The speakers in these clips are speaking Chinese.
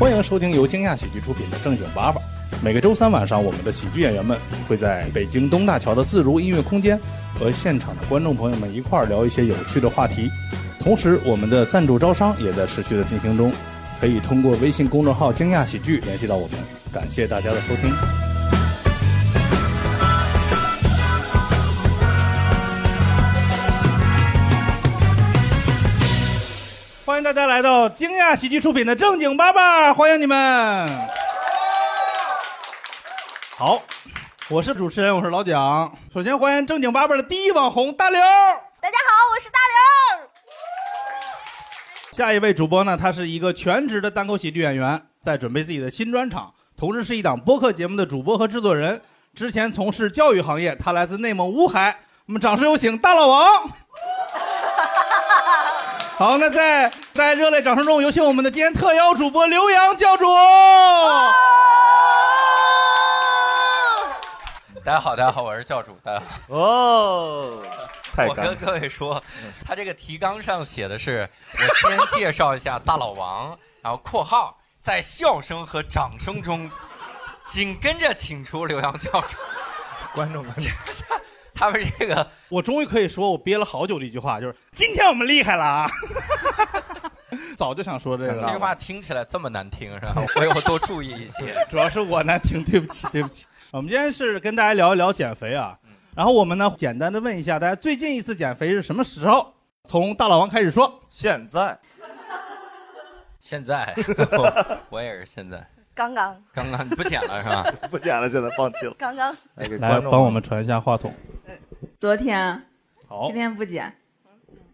欢迎收听由惊讶喜剧出品的《正经八百》。每个周三晚上，我们的喜剧演员们会在北京东大桥的自如音乐空间和现场的观众朋友们一块儿聊一些有趣的话题。同时，我们的赞助招商也在持续的进行中，可以通过微信公众号“惊讶喜剧”联系到我们。感谢大家的收听。大家来到惊讶喜剧出品的正经八百，欢迎你们。好，我是主持人，我是老蒋。首先欢迎正经八百的第一网红大刘。大家好，我是大刘。下一位主播呢，他是一个全职的单口喜剧演员，在准备自己的新专场，同时是一档播客节目的主播和制作人。之前从事教育行业，他来自内蒙乌海。我们掌声有请大老王。好，那在在热烈掌声中，有请我们的今天特邀主播刘洋教主。大家好，大家好，我是教主。大家好。哦，太我跟各位说，他这个提纲上写的是，我先介绍一下大老王，然后（括号）在笑声和掌声中，紧跟着请出刘洋教主。观众观众，他们这个，我终于可以说我憋了好久的一句话，就是今天我们厉害了啊！早就想说这个了，这句话听起来这么难听，是吧？我以后多注意一些。主要是我难听，对不起，对不起。我们今天是跟大家聊一聊减肥啊，然后我们呢简单的问一下大家最近一次减肥是什么时候？从大老王开始说。现在，现在，我我也是现在，刚刚，刚刚不剪了是吧？不剪了，现在放弃了。刚刚，来帮我们传一下话筒。昨天，好今，天不剪，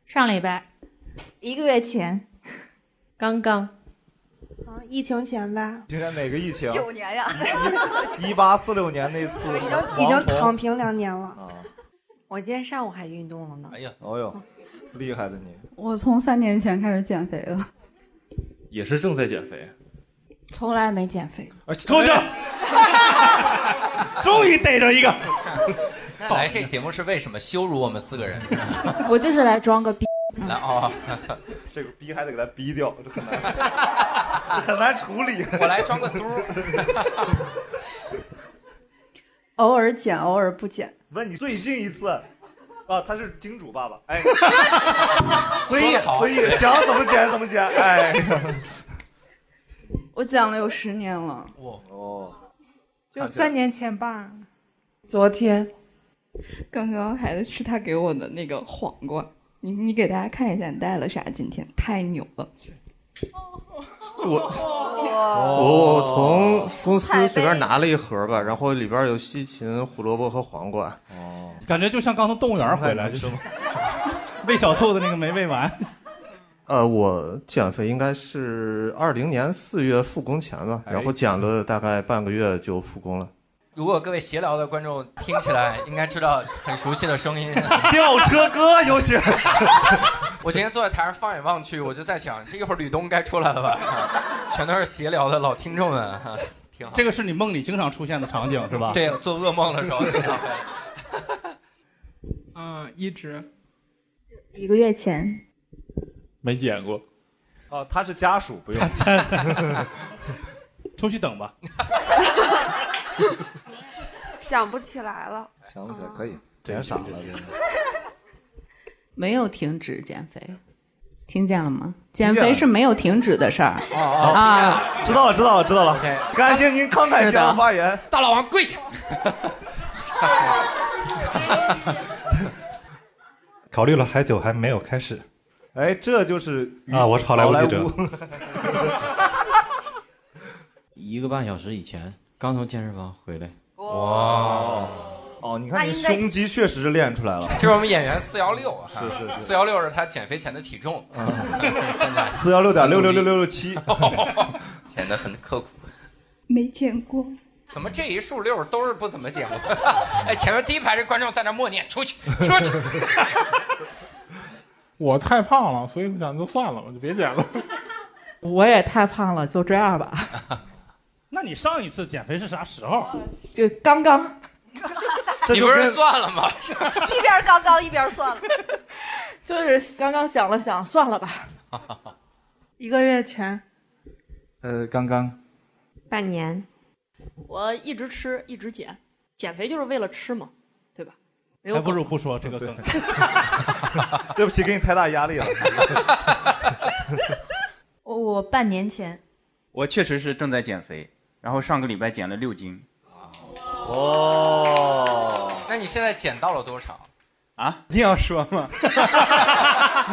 上礼拜一个月前，刚刚啊，疫情前吧，今天哪个疫情？九年呀，一八四六年那次 已经已经躺平两年了。啊！我今天上午还运动了呢。哎呀，哦呦，厉害的你！我从三年前开始减肥了，也是正在减肥。从来没减肥。啊，出去！终于逮着一个。那来这节目是为什么？羞辱我们四个人？我就是来装个逼。来哦，这个逼还得给他逼掉，这很难，这很难处理。我来装个嘟。偶尔减，偶尔不减。问你最近一次啊？他是金主爸爸，哎，所以好所以想怎么减怎么减，哎。我讲了有十年了。哦，就三年前吧，昨天，刚刚孩子吃他给我的那个黄瓜，你你给大家看一下你带了啥？今天。太牛了！我。哇，我从公司随便拿了一盒吧，然后里边有西芹、胡萝卜和黄瓜。哦，感觉就像刚从动物园回来，就是喂小兔子那个没喂完。呃，我减肥应该是二零年四月复工前吧，哎然后减了大概半个月就复工了。如果各位闲聊的观众听起来，应该知道很熟悉的声音。吊车哥有请。我今天坐在台上放眼望去，我就在想，这一会儿吕东该出来了吧？全都是闲聊的老听众们，哈挺好。这个是你梦里经常出现的场景是吧？。对，做噩梦的时候经常会。嗯，一直。一个月前，没减过，哦，他是家属，不用。出去等吧。想不起来了。想不起来，可以减傻了。没有停止减肥，听见了吗？减肥是没有停止的事儿哦哦，啊！知道了，知道了，知道了。感谢您慷慨激昂发言。大老王跪下。考虑了还久，还没有开始哎，这就是啊！我是好莱坞记者，一个半小时以前刚从健身房回来，哇，哦，你看你胸肌确实是练出来了。这是我们演员四幺六啊，是是是四幺六是他减肥前的体重，现在 四幺六点六六六六六七，减的很刻苦。没减过。怎么这一竖六都是不怎么减过？哎，前面第一排这观众在那默念：“出去，出去。我太胖了，所以我想就算了，吧就别减了。我也太胖了，就这样吧。那你上一次减肥是啥时候？就刚刚，你不是算了吗？一边刚刚一边算了。就是刚刚想了想，算了吧。一个月前，呃，刚刚半年，我一直吃，一直减，减肥就是为了吃嘛，还不如不说这个梗。对不起，给你太大压力了。我 我半年前，我确实是正在减肥，然后上个礼拜减了六斤。哦，那你现在减到了多少？啊，一定要说吗？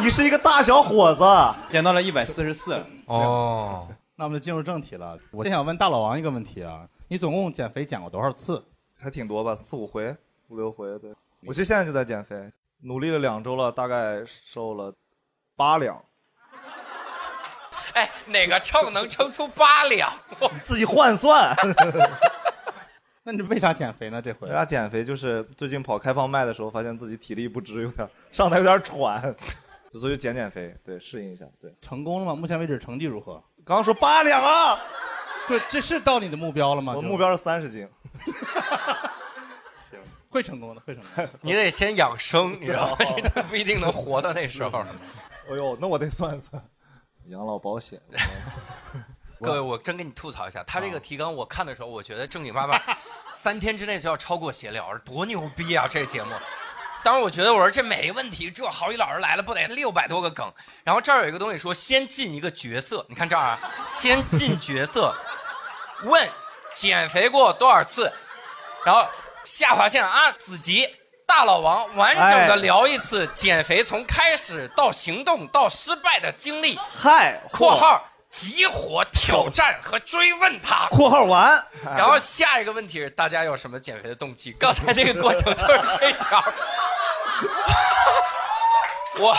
你是一个大小伙子，减到了一百四十四。哦，那我们就进入正题了。我先想问大老王一个问题啊，你总共减肥减过多少次？还挺多吧，四五回、五六回。对，我其实现在就在减肥，努力了两周了，大概瘦了八两。哎，哪个秤能称出八两？我自己换算。那你为啥减肥呢？这回为啥减肥？就是最近跑开放麦的时候，发现自己体力不支，有点上台有点喘，所以就减减肥，对，适应一下。对，成功了吗？目前为止成绩如何？刚刚说八两啊，这这是到你的目标了吗？我目标是三十斤。行，会成功的，会成功的。你得先养生，你知道吗？不一定能活到那时候。哎呦，那我得算一算，养老保险。各位，我真跟你吐槽一下，他这个提纲我看的时候，我觉得正经八百，三天之内就要超过闲聊，多牛逼啊！这个节目。当时我觉得我说这没问题，这郝宇老师来了不得六百多个梗。然后这儿有一个东西说先进一个角色，你看这儿啊，先进角色，问减肥过多少次，然后下划线啊，子集大老王完整的聊一次减肥从开始到行动到失败的经历。嗨，（括号集火挑战和追问他）括号完。然后下一个问题是大家有什么减肥的动机？刚才这个过程就是这条。哇，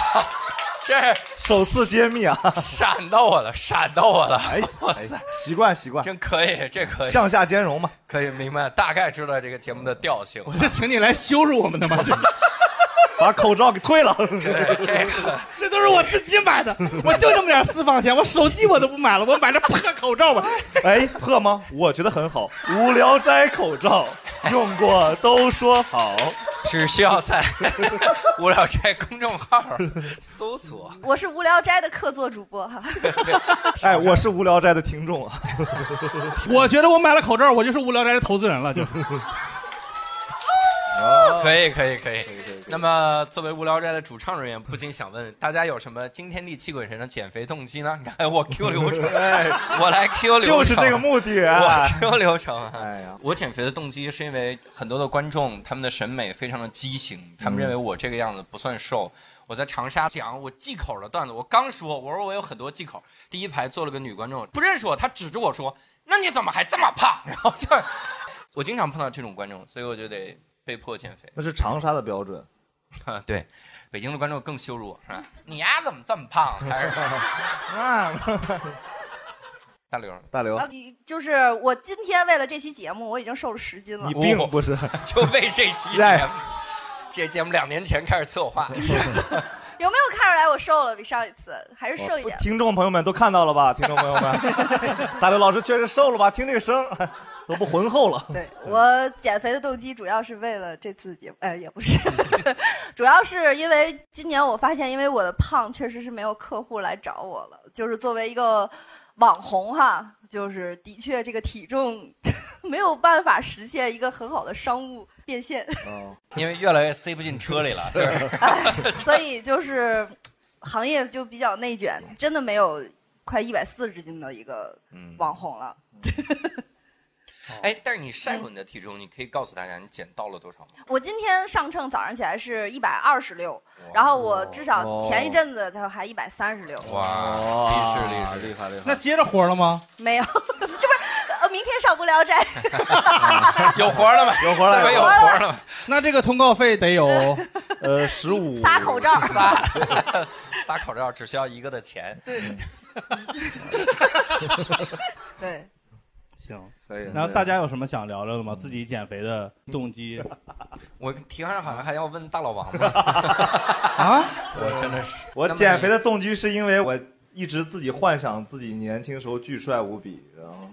这首次揭秘啊！闪到我了，闪到我了！哎，哇塞，习惯习惯，真可以，这可以向下兼容嘛，可以明白，大概知道这个节目的调性。我是请你来羞辱我们的吗？这 把口罩给退了。这个 这都是我自己买的，我就这么点私房钱，我手机我都不买了，我买这破口罩吧。哎，破吗？我觉得很好。无聊摘口罩用过都说好，只需要在 无聊斋公众号 搜索。我是无聊斋的客座主播哈。哎，我是无聊斋的听众啊。我觉得我买了口罩，我就是无聊斋的投资人了，就。可以可以可以。那么，作为无聊斋的主唱人员，不禁想问大家有什么惊天地泣鬼神的减肥动机呢？你 看我 Q 流程，我来 Q 流程，就是这个目的啊我 Q 流程。哎呀，我减肥的动机是因为很多的观众他们的审美非常的畸形，他们认为我这个样子不算瘦。我在长沙讲我忌口的段子，我刚说我说我有很多忌口，第一排坐了个女观众，不认识我，她指着我说：“那你怎么还这么胖？”然后就我经常碰到这种观众，所以我就得被迫减肥。那是长沙的标准。啊，对，北京的观众更羞辱我，是吧？你丫怎么这么胖？还是啊，大刘，大刘，啊你就是我今天为了这期节目，我已经瘦了十斤了。你病不是？就为这期 节目，这节目两年前开始策划，有没有看出来我瘦了？比上一次还是瘦一点。听众朋友们都看到了吧？听众朋友们，大刘老师确实瘦了吧？听这个声儿都不浑厚了。对我减肥的动机主要是为了这次节目，哎，也不是，主要是因为今年我发现，因为我的胖确实是没有客户来找我了，就是作为一个网红哈，就是的确这个体重 没有办法实现一个很好的商务变现，嗯 因为越来越塞不进车里了，是哎？所以就是行业就比较内卷，真的没有快一百四十斤的一个网红了。哎，但是你晒过你的体重，你可以告诉大家你减到了多少吗？我今天上秤早上起来是一百二十六，然后我至少前一阵子就还一百三十六。哇，厉害厉害厉害厉害！那接着活了吗？没有，这不是呃，明天上不了斋。有活了吗？有活了，有活了吗？那这个通告费得有 呃十五仨口罩，仨仨口罩只需要一个的钱。对，对。行，可以。然后大家有什么想聊聊的吗？自己减肥的动机？我提纲上好像还要问大老王吗？啊，我真的是，我减肥的动机是因为我一直自己幻想自己年轻时候巨帅无比，然后，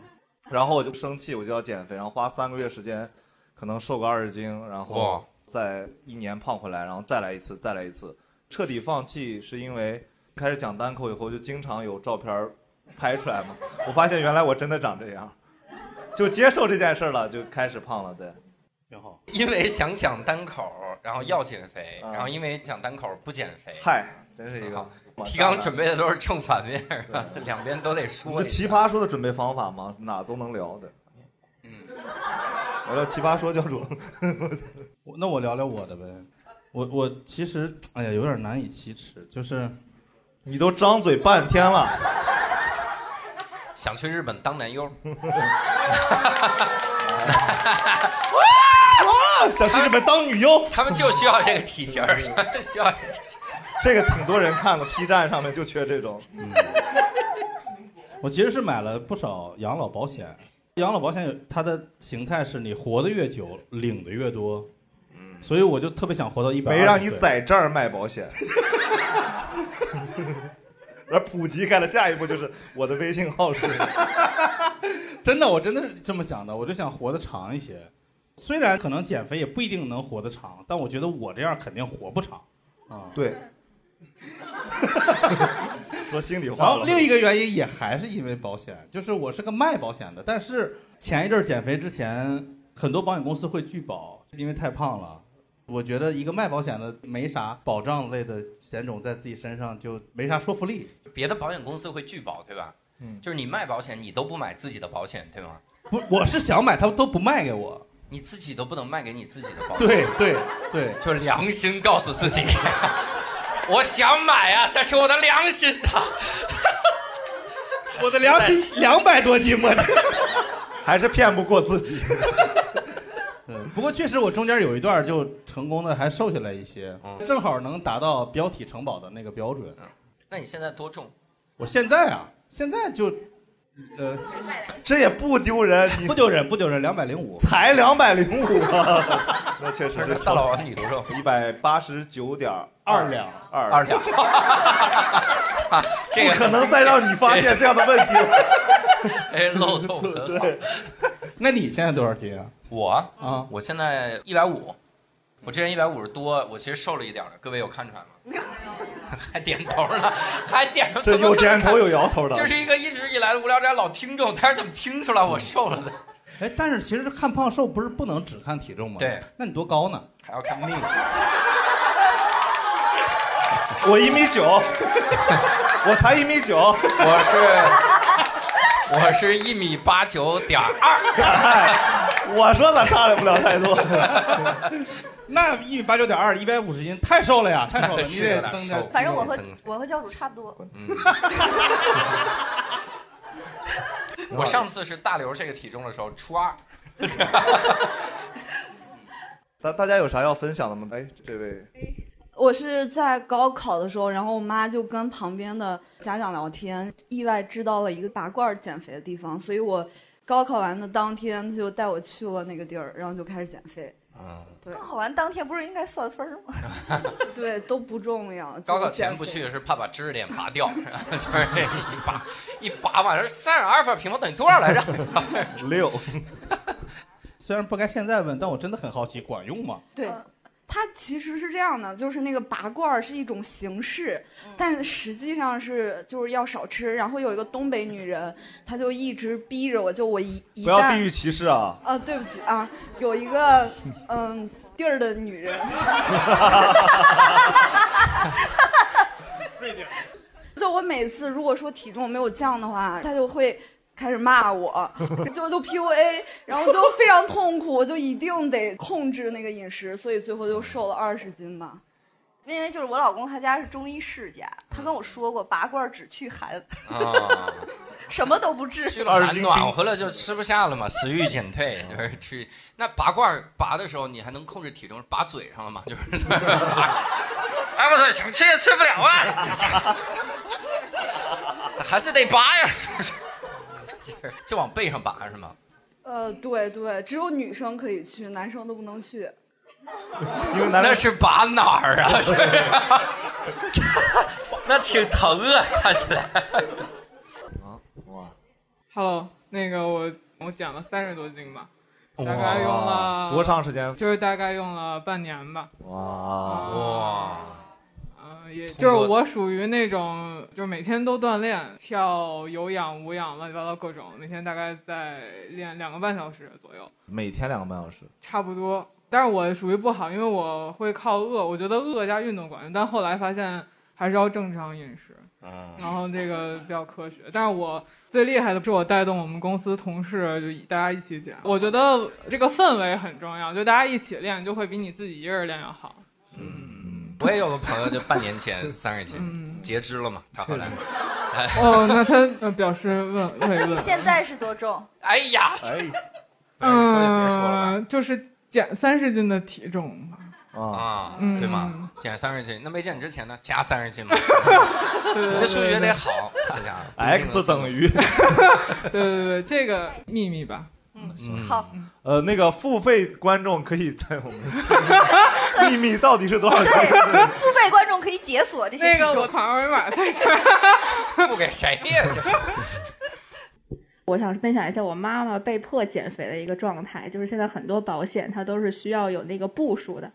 然后我就生气，我就要减肥，然后花三个月时间，可能瘦个二十斤，然后再一年胖回来，然后再来一次，再来一次，彻底放弃是因为开始讲单口以后，就经常有照片拍出来嘛。我发现原来我真的长这样，就接受这件事了，就开始胖了。对，挺好。因为想讲单口，然后要减肥，然后因为讲单口不减肥。嗨，真是一个提纲准备的都是正反面，两边都得说。这奇葩说的准备方法吗？哪都能聊的。嗯，我聊奇葩说教主。我那我聊聊我的呗。我我其实哎呀有点难以启齿，就是你都张嘴半天了，想去日本当男优。哇！想去日本当女优，他们就需要这个体型儿，需要这个体型。这个挺多人看的，P 站上面就缺这种。嗯，我其实是买了不少养老保险，养老保险它的形态是你活得越久，领的越多。嗯，所以我就特别想活到一百。没让你在这儿卖保险。而普及开了，下一步就是我的微信号是。真的，我真的是这么想的，我就想活得长一些。虽然可能减肥也不一定能活得长，但我觉得我这样肯定活不长。啊，对。说心里话。然后另一个原因也还是因为保险，就是我是个卖保险的，但是前一阵减肥之前，很多保险公司会拒保，因为太胖了。我觉得一个卖保险的没啥保障类的险种在自己身上就没啥说服力。别的保险公司会拒保，对吧？嗯，就是你卖保险，你都不买自己的保险，对吗？不，我是想买，他都不卖给我。你自己都不能卖给你自己的保险。对对对，就是良心告诉自己，我想买啊，但是我的良心啊，我的良心两百多斤我还是骗不过自己。嗯，不过确实我中间有一段就成功的还瘦下来一些，正好能达到标体城堡的那个标准。那你现在多重？我现在啊，现在就，呃，这也不丢人，不丢人，不丢人，两百零五，才两百零五，那确实是。大老王你多重？一百八十九点二。两，二。二两，不可能再让你发现这样的问题了。哎，漏洞很好。那你现在多少斤啊？我啊，我现在一百五，我之前一百五十多，我其实瘦了一点的，各位有看出来吗？还点头呢，还点头，这有点头有摇头的，这是一个一直以来的无聊斋老听众，他是怎么听出来我瘦了的？哎，但是其实看胖瘦不是不能只看体重吗？对，那你多高呢？还要看命。我一米九，我才一米九，我是我是一米八九点二，我说咋差的不了太多？那一米八九点二，一百五十斤，太瘦了呀，太瘦了，你得增加。反正我和我和教主差不多。我上次是大刘这个体重的时候，初二。大大家有啥要分享的吗？哎，这位。我是在高考的时候，然后我妈就跟旁边的家长聊天，意外知道了一个拔罐减肥的地方，所以我高考完的当天，他就带我去了那个地儿，然后就开始减肥。嗯，对。高考完当天不是应该算分吗？对，都不重要。高考前不去是怕把知识点拔掉，就是一拔一拔完，三十阿尔法平方等于多少来着？六。虽然不该现在问，但我真的很好奇，管用吗？对。它其实是这样的，就是那个拔罐是一种形式，但实际上是就是要少吃。然后有一个东北女人，她就一直逼着我，就我一一不要地域歧视啊！啊，对不起啊，有一个嗯地儿的女人，就我每次如果说体重没有降的话，她就会。开始骂我，就就 PUA，然后就非常痛苦，我就一定得控制那个饮食，所以最后就瘦了二十斤吧。因为就是我老公他家是中医世家，他跟我说过拔罐只去寒，啊 什么都不治。去了寒暖和了就吃不下了嘛，食欲减退就是去。那拔罐拔的时候你还能控制体重，拔嘴上了吗？就是。哎，不是想吃也吃不了啊，这还是得拔呀。就往背上拔是吗？呃，对对，只有女生可以去，男生都不能去。因为男那是拔哪儿啊？那挺疼啊，看起来。啊哇！Hello，那个我我减了三十多斤吧，大概用了多长时间？就是大概用了半年吧。哇哇！嗯，也就是我属于那种，就是每天都锻炼，跳有氧、无氧，乱七八糟各种，每天大概在练两个半小时左右，每天两个半小时。差不多。但是我属于不好，因为我会靠饿，我觉得饿加运动管用，但后来发现还是要正常饮食，嗯，然后这个比较科学。但是我最厉害的是我带动我们公司同事，就大家一起减。我觉得这个氛围很重要，就大家一起练，就会比你自己一个人练要好。我也有个朋友，就半年前 三十斤，截肢了嘛，他后来。哦，那他呃表示问慰那你问。现在是多重？哎呀，哎，嗯，就是减三十斤的体重嘛。啊，嗯对吗？减三十斤，那没减之前呢？加三十斤嘛。这数学得好，这家伙。x 等于 对对对，这个秘密吧。嗯好，呃，那个付费观众可以在我们 秘密到底是多少钱？付费观众可以解锁这些那体重个我扫二维码在这儿。付给谁呀？这是。我想分享一下我妈妈被迫减肥的一个状态，就是现在很多保险它都是需要有那个步数的，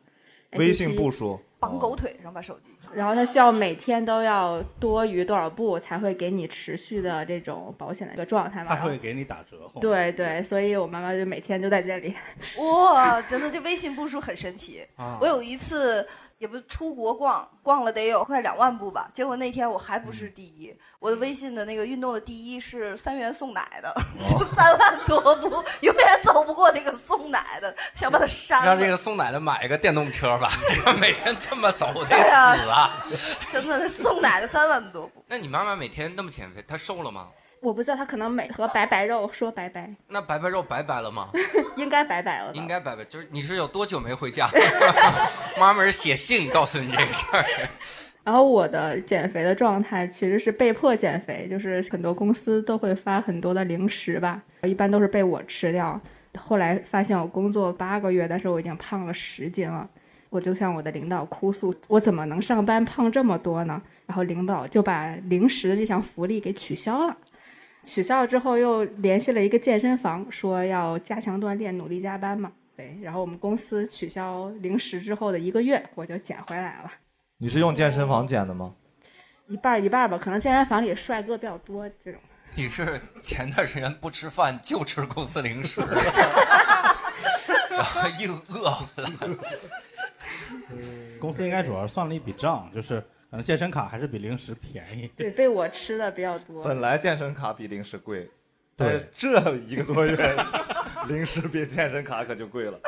微信步数，绑狗腿上把手机。然后它需要每天都要多于多少步才会给你持续的这种保险的一个状态嘛。它会给你打折。后对对，所以我妈妈就每天就在这里。哇，真的，这微信步数很神奇。啊我有一次也不出国逛，逛了得有快两万步吧，结果那天我还不是第一，我的微信的那个运动的第一是三元送奶的，就三万多步，永远走不过那个送奶的，想把它删了。让这个送奶的买一个电动车吧，每天这么走 得死啊！真的是送奶的三万多步。那你妈妈每天那么减肥，她瘦了吗？我不知道他可能每和白白肉说拜拜，那白白肉拜拜了吗？应该拜拜了。应该拜拜，就是你是有多久没回家？妈妈是写信告诉你这个事儿。然后我的减肥的状态其实是被迫减肥，就是很多公司都会发很多的零食吧，一般都是被我吃掉。后来发现我工作八个月，但是我已经胖了十斤了，我就向我的领导哭诉，我怎么能上班胖这么多呢？然后领导就把零食这项福利给取消了。取消了之后，又联系了一个健身房，说要加强锻炼，努力加班嘛。对，然后我们公司取消零食之后的一个月，我就减回来了。你是用健身房减的吗？一半一半吧，可能健身房里帅哥比较多，这种。你是前段时间不吃饭就吃公司零食，然后硬饿回来了。公司应该主要算了一笔账，就是可能健身卡还是比零食便宜。对，被我吃的比较多。本来健身卡比零食贵，对但是这一个多月，零食比健身卡可就贵了。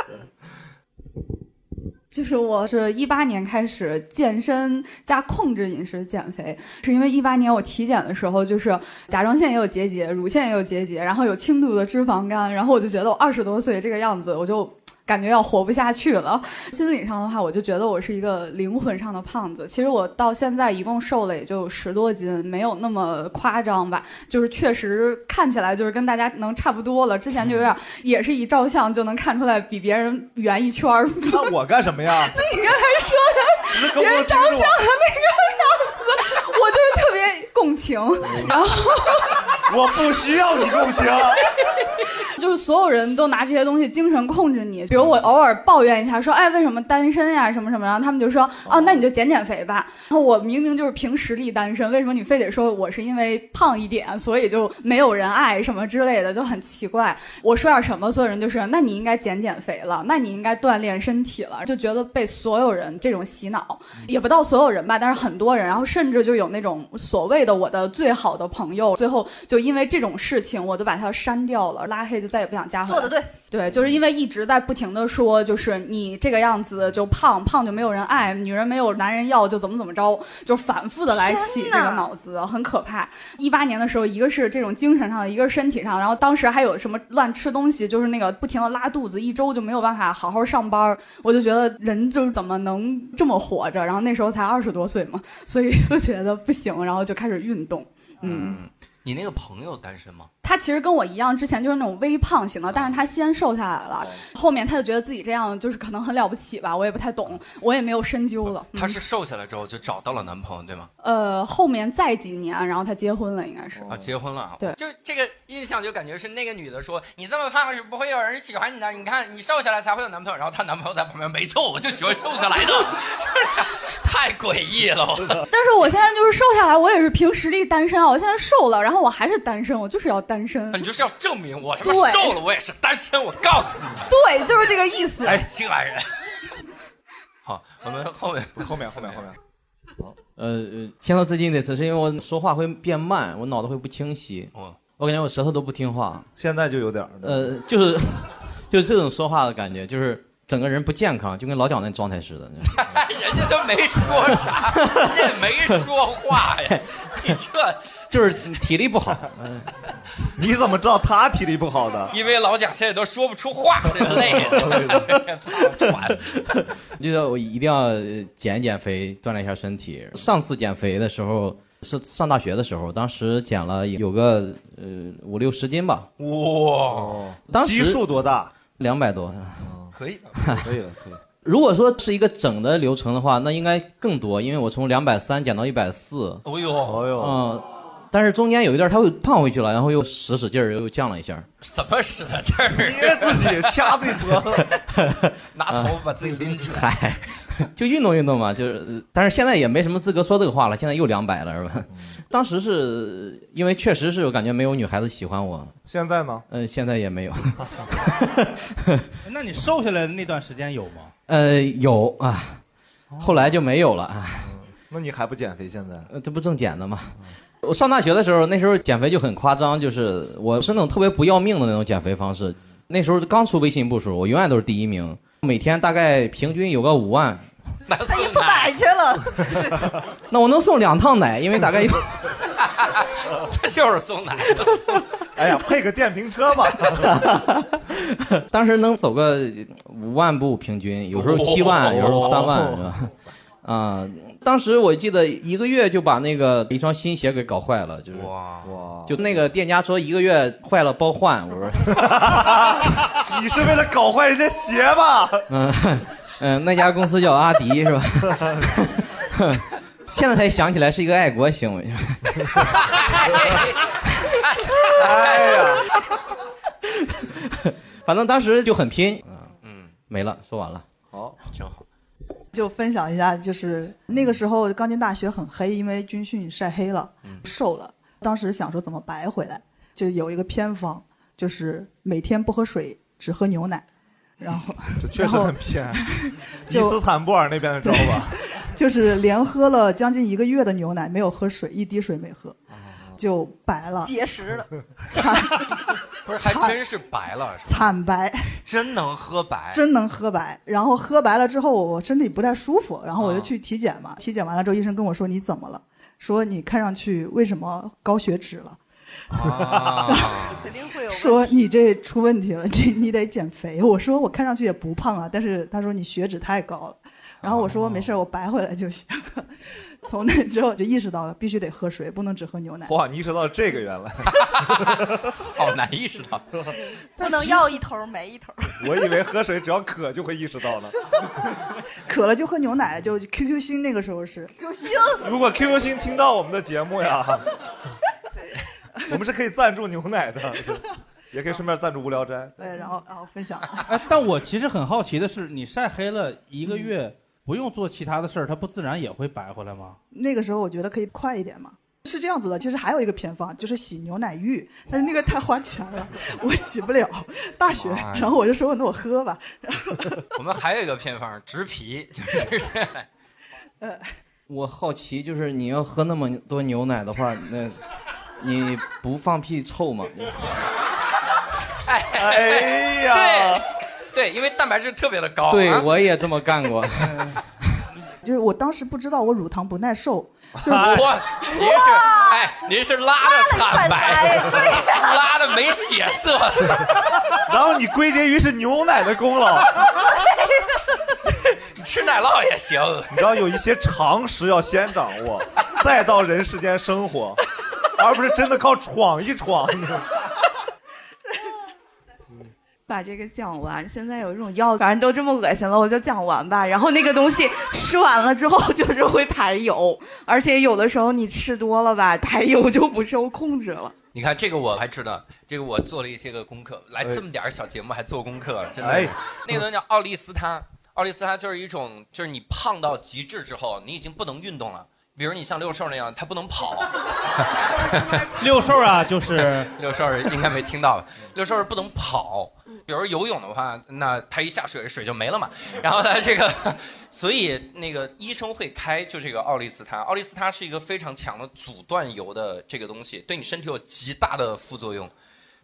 就是我是一八年开始健身加控制饮食减肥，是因为一八年我体检的时候，就是甲状腺也有结节，乳腺也有结节，然后有轻度的脂肪肝，然后我就觉得我二十多岁这个样子，我就。感觉要活不下去了。心理上的话，我就觉得我是一个灵魂上的胖子。其实我到现在一共瘦了也就十多斤，没有那么夸张吧。就是确实看起来就是跟大家能差不多了。之前就有点也是一照相就能看出来比别人圆一圈儿。那我干什么呀？那 你刚才说的别人照相的那个样子，我就是特别共情，然后我不需要你共情。就是所有人都拿这些东西精神控制你，比如我偶尔抱怨一下，说哎为什么单身呀什么什么，然后他们就说哦那你就减减肥吧。然后我明明就是凭实力单身，为什么你非得说我是因为胖一点所以就没有人爱什么之类的，就很奇怪。我说点什么，所有人就是那你应该减减肥了，那你应该锻炼身体了，就觉得被所有人这种洗脑，也不到所有人吧，但是很多人，然后甚至就有那种所谓的我的最好的朋友，最后就因为这种事情，我都把他删掉了，拉黑就再也不想加回来。做的对，对，就是因为一直在不停的说，就是你这个样子就胖，胖就没有人爱，女人没有男人要就怎么怎么着，就反复的来洗这个脑子，很可怕。一八年的时候，一个是这种精神上的，一个是身体上，然后当时还有什么乱吃东西，就是那个不停的拉肚子，一周就没有办法好好上班，我就觉得人就是怎么能这么活着？然后那时候才二十多岁嘛，所以就觉得不行，然后就开始运动，嗯。你那个朋友单身吗？他其实跟我一样，之前就是那种微胖型的，但是他先瘦下来了，后面他就觉得自己这样就是可能很了不起吧，我也不太懂，我也没有深究了。嗯她是瘦下来之后就找到了男朋友，对吗？呃，后面再几年，然后他结婚了，应该是。啊，结婚了。对就这个印象就感觉是那个女的说：“你这么胖是不会有人喜欢你的，你看你瘦下来才会有男朋友。”然后她男朋友在旁边，没错，我就喜欢瘦下来的，太诡异了。但是我现在就是瘦下来，我也是凭实力单身啊！我现在瘦了，然后我还是单身，我就是要单身。你就是要证明我他妈对瘦了，我也是单身。我告诉你，对，就是这个意思。哎，这玩意儿。好，我们后面后面后面后面。好，呃听到最近这次，是因为我说话会变慢，我脑子会不清晰。哦，我感觉我舌头都不听话。现在就有点儿。呃，就是 就是这种说话的感觉，就是整个人不健康，就跟老蒋那状态似的。人家都没说啥，人家也没说话呀，你这就是体力不好。嗯 你怎么知道他体力不好的？因为老蒋现在都说不出话，这累的。觉得我一定要呃减一减肥，锻炼一下身体。上次减肥的时候是上大学的时候，当时减了有个呃五六十斤吧。哇，当时基数多大？两百多。可以，可以了，可以。如果说是一个整的流程的话，那应该更多，因为我从两百三减到一百四。哦呦，哦呦，嗯，但是中间有一段他又胖回去了，然后又使使劲儿又降了一下。怎么使的劲儿？捏自己掐自己脖子，拿头把自己拎起来。嗨，就运动运动嘛，就是，呃但是现在也没什么资格说这个话了，现在又两百了，是吧？当时是因为确实是我感觉没有女孩子喜欢我，现在呢？嗯、现在也没有。那你瘦下来的那段时间有吗？呃，有啊，后来就没有了啊。那你还不减肥？现在？呃这不正减呢吗？我上大学的时候，那时候减肥就很夸张，就是我是那种特别不要命的那种减肥方式。那时候刚出微信步数，我永远都是第一名，每天大概平均有个五万。那他一副奶去了。那我能送两趟奶，因为大概有。他就是送奶。哎呀，配个电瓶车吧。当时能走个五万步平均，有时候七万，有时候三万，是吧？啊、当时我记得一个月就把那个一双新鞋给搞坏了，就是哇哇，就那个店家说一个月坏了包换，我说，你是为了搞坏人家鞋吧？嗯嗯，那家公司叫阿迪是吧？现在才想起来是一个爱国行为。哎呀，反正当时就很拼，嗯，没了，说完了。好，挺好。就分享一下，就是那个时候刚进大学很黑，因为军训晒黑了，嗯瘦了。当时想说怎么白回来，就有一个偏方，就是每天不喝水，只喝牛奶，然后 这确实很偏。伊就斯坦布尔那边的招吧？就是连喝了将近一个月的牛奶，没有喝水，一滴水没喝，就白了，结石了，不是，还真是白了，惨白，真能喝白，真能喝白。然后喝白了之后，我身体不太舒服，然后我就去体检嘛。体检完了之后，医生跟我说你怎么了？说你看上去为什么高血脂了？啊，肯定会有。说你这出问题了，你你得减肥。我说我看上去也不胖啊，但是他说你血脂太高了。然后我说没事，我白回来就行。从那之后就意识到了，必须得喝水，不能只喝牛奶。哇，你意识到这个原来？好难意识到。不能要一头没一头。我以为喝水只要渴就会意识到了。渴了就喝牛奶，就 QQ 星那个时候是 QQ 星。如果 QQ 星听到我们的节目呀，我们是可以赞助牛奶的，也可以顺便赞助无聊斋。对，然后然后分享。哎，但我其实很好奇的是，你晒黑了一个月，不用做其他的事儿，它不自然也会白回来吗？那个时候我觉得可以快一点嘛。是这样子的，其实还有一个偏方，就是洗牛奶浴，但是那个太花钱了，我洗不了。大学，然后我就说那我喝吧。然后 我们还有一个偏方，植皮，就是这样。我好奇，就是你要喝那么多牛奶的话，那你不放屁臭吗？哎哎呀对对，因为蛋白质特别的高。对，啊我也这么干过。就是我当时不知道我乳糖不耐受，就是您是哎，您是拉的惨白，拉的没血色，然后你归结于是牛奶的功劳。你吃奶酪也行。你知道有一些常识要先掌握，再到人世间生活，而不是真的靠闯一闯。把这个讲完。现在有这种药，反正都这么恶心了，我就讲完吧。然后那个东西吃完了之后，就是会排油，而且有的时候你吃多了吧，排油就不受控制了。你看这个我还知道，这个我做了一些个功课，来这么点儿小节目还做功课，真的。哎那个东西叫奥利司他，奥利司他就是一种，就是你胖到极致之后，你已经不能运动了。比如你像六兽那样，他不能跑。六兽啊，就是 六兽应该没听到吧？六兽是不能跑。比如游泳的话，那他一下水，水就没了嘛。然后他这个，所以那个医生会开就这个奥利司他。奥利司他是一个非常强的阻断油的这个东西，对你身体有极大的副作用。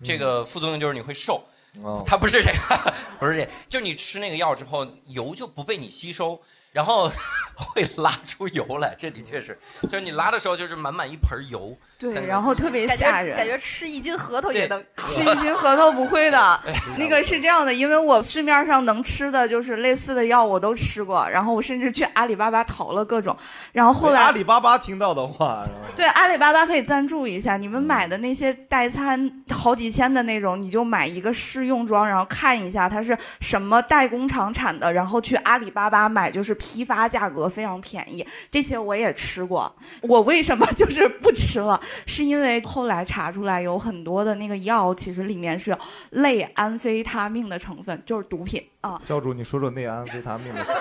这个副作用就是你会瘦。哦它不是这个，不是这，就是你吃那个药之后，油就不被你吸收，然后 会拉出油来。这的确是，就是你拉的时候就是满满一盆油。对，然后特别吓人，感觉吃一斤核桃也能吃一斤核桃不会的，那个是这样的，因为我市面上能吃的就是类似的药我都吃过，然后我甚至去阿里巴巴淘了各种，然后后来阿里巴巴听到的话，对，阿里巴巴可以赞助一下。你们买的那些代餐好几千的那种，你就买一个试用装，然后看一下它是什么代工厂产的，然后去阿里巴巴买，就是批发价格非常便宜。这些我也吃过。我为什么就是不吃了？是因为后来查出来有很多的那个药，其实里面是类安非他命的成分，就是毒品啊。教主，你说说内安非他命的事。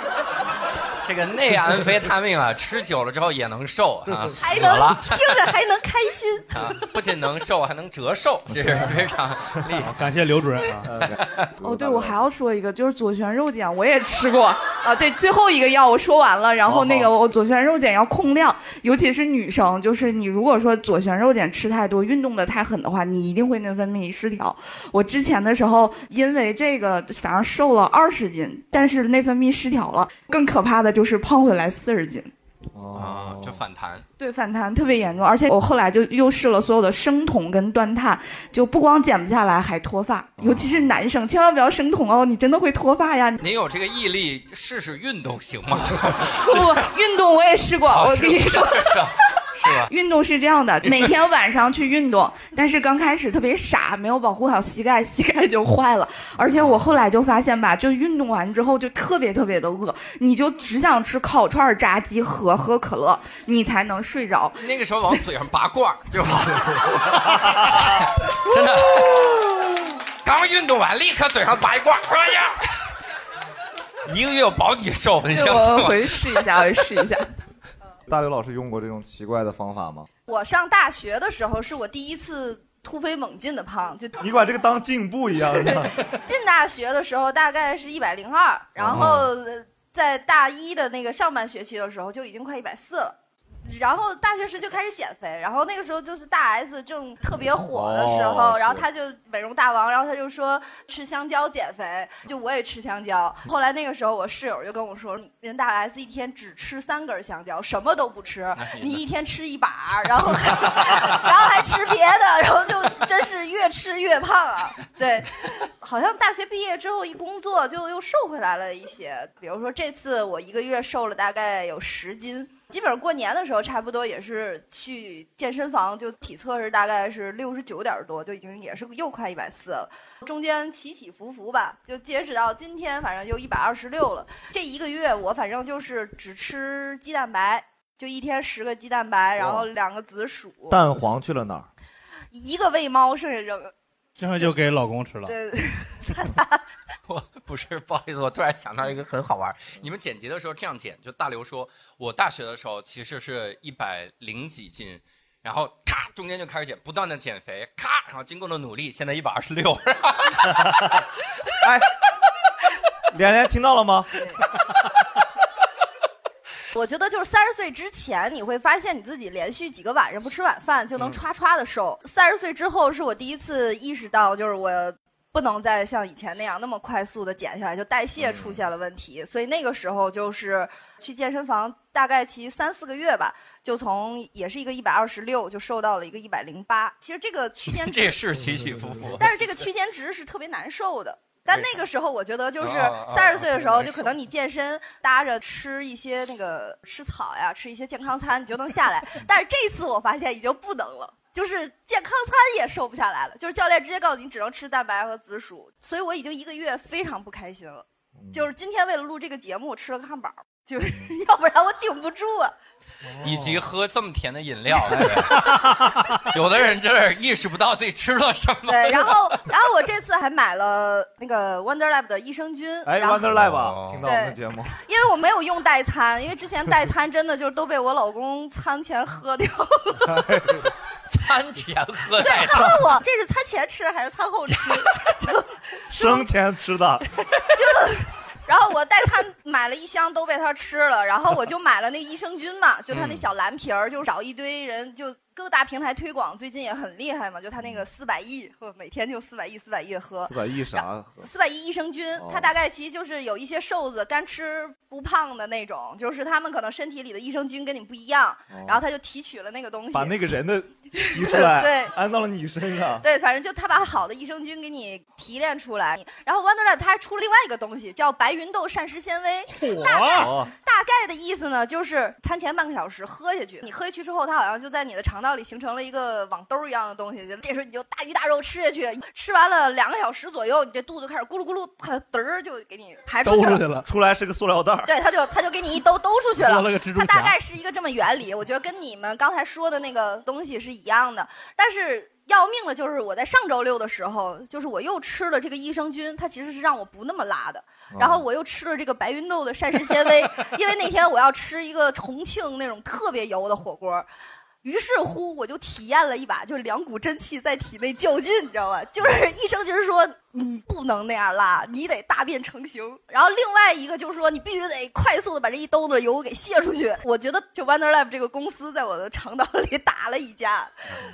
这个内安非他命啊，吃久了之后也能瘦啊，还能听着还能开心。啊，不仅能瘦，还能折寿，这是非常厉害。感谢刘主任啊。哦，对，我还要说一个，就是左旋肉碱，我也吃过啊。对，最后一个药我说完了，然后那个我左旋肉碱要控量，尤其是女生，就是你如果说左旋肉碱吃太多，运动的太狠的话，你一定会内分泌失调。我之前的时候因为这个，反正瘦了二十斤，但是内分泌失调了，更可怕的就是胖回来四十斤。啊，就反弹。对，反弹特别严重，而且我后来就又试了所有的生酮跟断碳，就不光减不下来，还脱发，尤其是男生，千万不要生酮哦，你真的会脱发呀！您有这个毅力，试试运动行吗？不 不，运动我也试过，啊我跟你说。运动是这样的，每天晚上去运动，但是刚开始特别傻，没有保护好膝盖，膝盖就坏了。而且我后来就发现吧，就运动完之后就特别特别的饿，你就只想吃烤串、炸鸡和喝可乐，你才能睡着。那个时候往嘴上拔罐儿就好了，真的。刚运动完，立刻嘴上拔一罐儿，哎呀，一个月我保你瘦，你相信我？我回去试一下，我去试一下。大刘老师用过这种奇怪的方法吗？我上大学的时候是我第一次突飞猛进的胖，就你把这个当进步一样的。进大学的时候大概是一百零二，然后呃在大一的那个上半学期的时候就已经快一百四了。然后大学时就开始减肥，然后那个时候就是大 S 正特别火的时候，哦然后他就美容大王，然后他就说吃香蕉减肥，就我也吃香蕉。后来那个时候我室友就跟我说，人大 S 一天只吃三根香蕉，什么都不吃，你一天吃一把，然后 然后还吃别的，然后就真是越吃越胖啊。对，好像大学毕业之后一工作就又瘦回来了一些，比如说这次我一个月瘦了大概有十斤。基本上过年的时候，差不多也是去健身房，就体测是大概是六十九点多，就已经也是又快一百四了。中间起起伏伏吧，就截止到今天，反正就一百二十六了。这一个月我反正就是只吃鸡蛋白，就一天十个鸡蛋白，然后两个紫薯，蛋黄去了哪儿？一个喂猫，剩下扔。剩下就给老公吃了。对，我不是，不好意思，我突然想到一个很好玩。你们剪辑的时候这样剪，就大刘说，我大学的时候其实是一百零几斤，然后咔中间就开始减，不断的减肥，咔，然后经过了努力，现在一百二十六。哎，连连听到了吗？我觉得就是三十岁之前，你会发现你自己连续几个晚上不吃晚饭就能歘歘的瘦。三十岁之后，是我第一次意识到，就是我不能再像以前那样那么快速的减下来，就代谢出现了问题。所以那个时候就是去健身房，大概骑三四个月吧，就从也是一个一百二十六，就瘦到了一个一百零八。其实这个区间 这是起起伏伏。但是这个区间值是特别难受的。但那个时候，我觉得就是三十岁的时候，哦就可能你健身搭着吃一些那个吃草呀，吃一些健康餐，你就能下来。但是这次我发现已经不能了，就是健康餐也瘦不下来了。就是教练直接告诉你只能吃蛋白和紫薯，所以我已经一个月非常不开心了。就是今天为了录这个节目，我吃了个汉堡，就是 要不然我顶不住啊。以及喝这么甜的饮料，有的人真是意识不到自己吃了什么。对，然后然后我这次还买了那个 Wonder Lab 的益生菌，哎，Wonder Lab 啊听到我们的节目，因为我没有用代餐，因为之前代餐真的就是都被我老公餐前喝掉了。餐前喝对，代餐他问我这是餐前吃还是餐后吃，就生前吃的，就。然后我带他买了一箱都被他吃了，然后我就买了那益生菌嘛，就他那小蓝瓶儿，就找一堆人就各大平台推广，最近也很厉害嘛，就他那个四百亿，呵每天就四百亿四百亿的喝，四百亿啥？四百亿益生菌，哦它大概其实就是有一些瘦子干吃不胖的那种，就是他们可能身体里的益生菌跟你不一样，然后他就提取了那个东西，把那个人的提出来，对安到了你身上。对，反正就他把好的益生菌给你提炼出来，然后 Wonderlab 他还出了另外一个东西，叫白芸豆膳食纤维。大概大概的意思呢，就是餐前半个小时喝下去，你喝下去之后，它好像就在你的肠道里形成了一个网兜一样的东西，就这时候你就大鱼大肉吃下去，吃完了两个小时左右，你这肚子开始咕噜咕噜，它嘚儿就给你排出去了。出来是个塑料袋儿。对，他就他就给你一兜兜出去了。它大概是一个这么原理，我觉得跟你们刚才说的那个东西是一样的。但是要命的就是我在上周六的时候，就是我又吃了这个益生菌，它其实是让我不那么拉的。然后我又吃了这个白芸豆的膳食纤维，因为那天我要吃一个重庆那种特别油的火锅。于是乎，我就体验了一把，就是两股真气在体内较劲，你知道吧？就是益生菌说你不能那样拉，你得大便成型。然后另外一个就是说，你必须得快速的把这一兜子油给泄出去。我觉得就 Wonder Lab 这个公司在我的肠道里打了一架，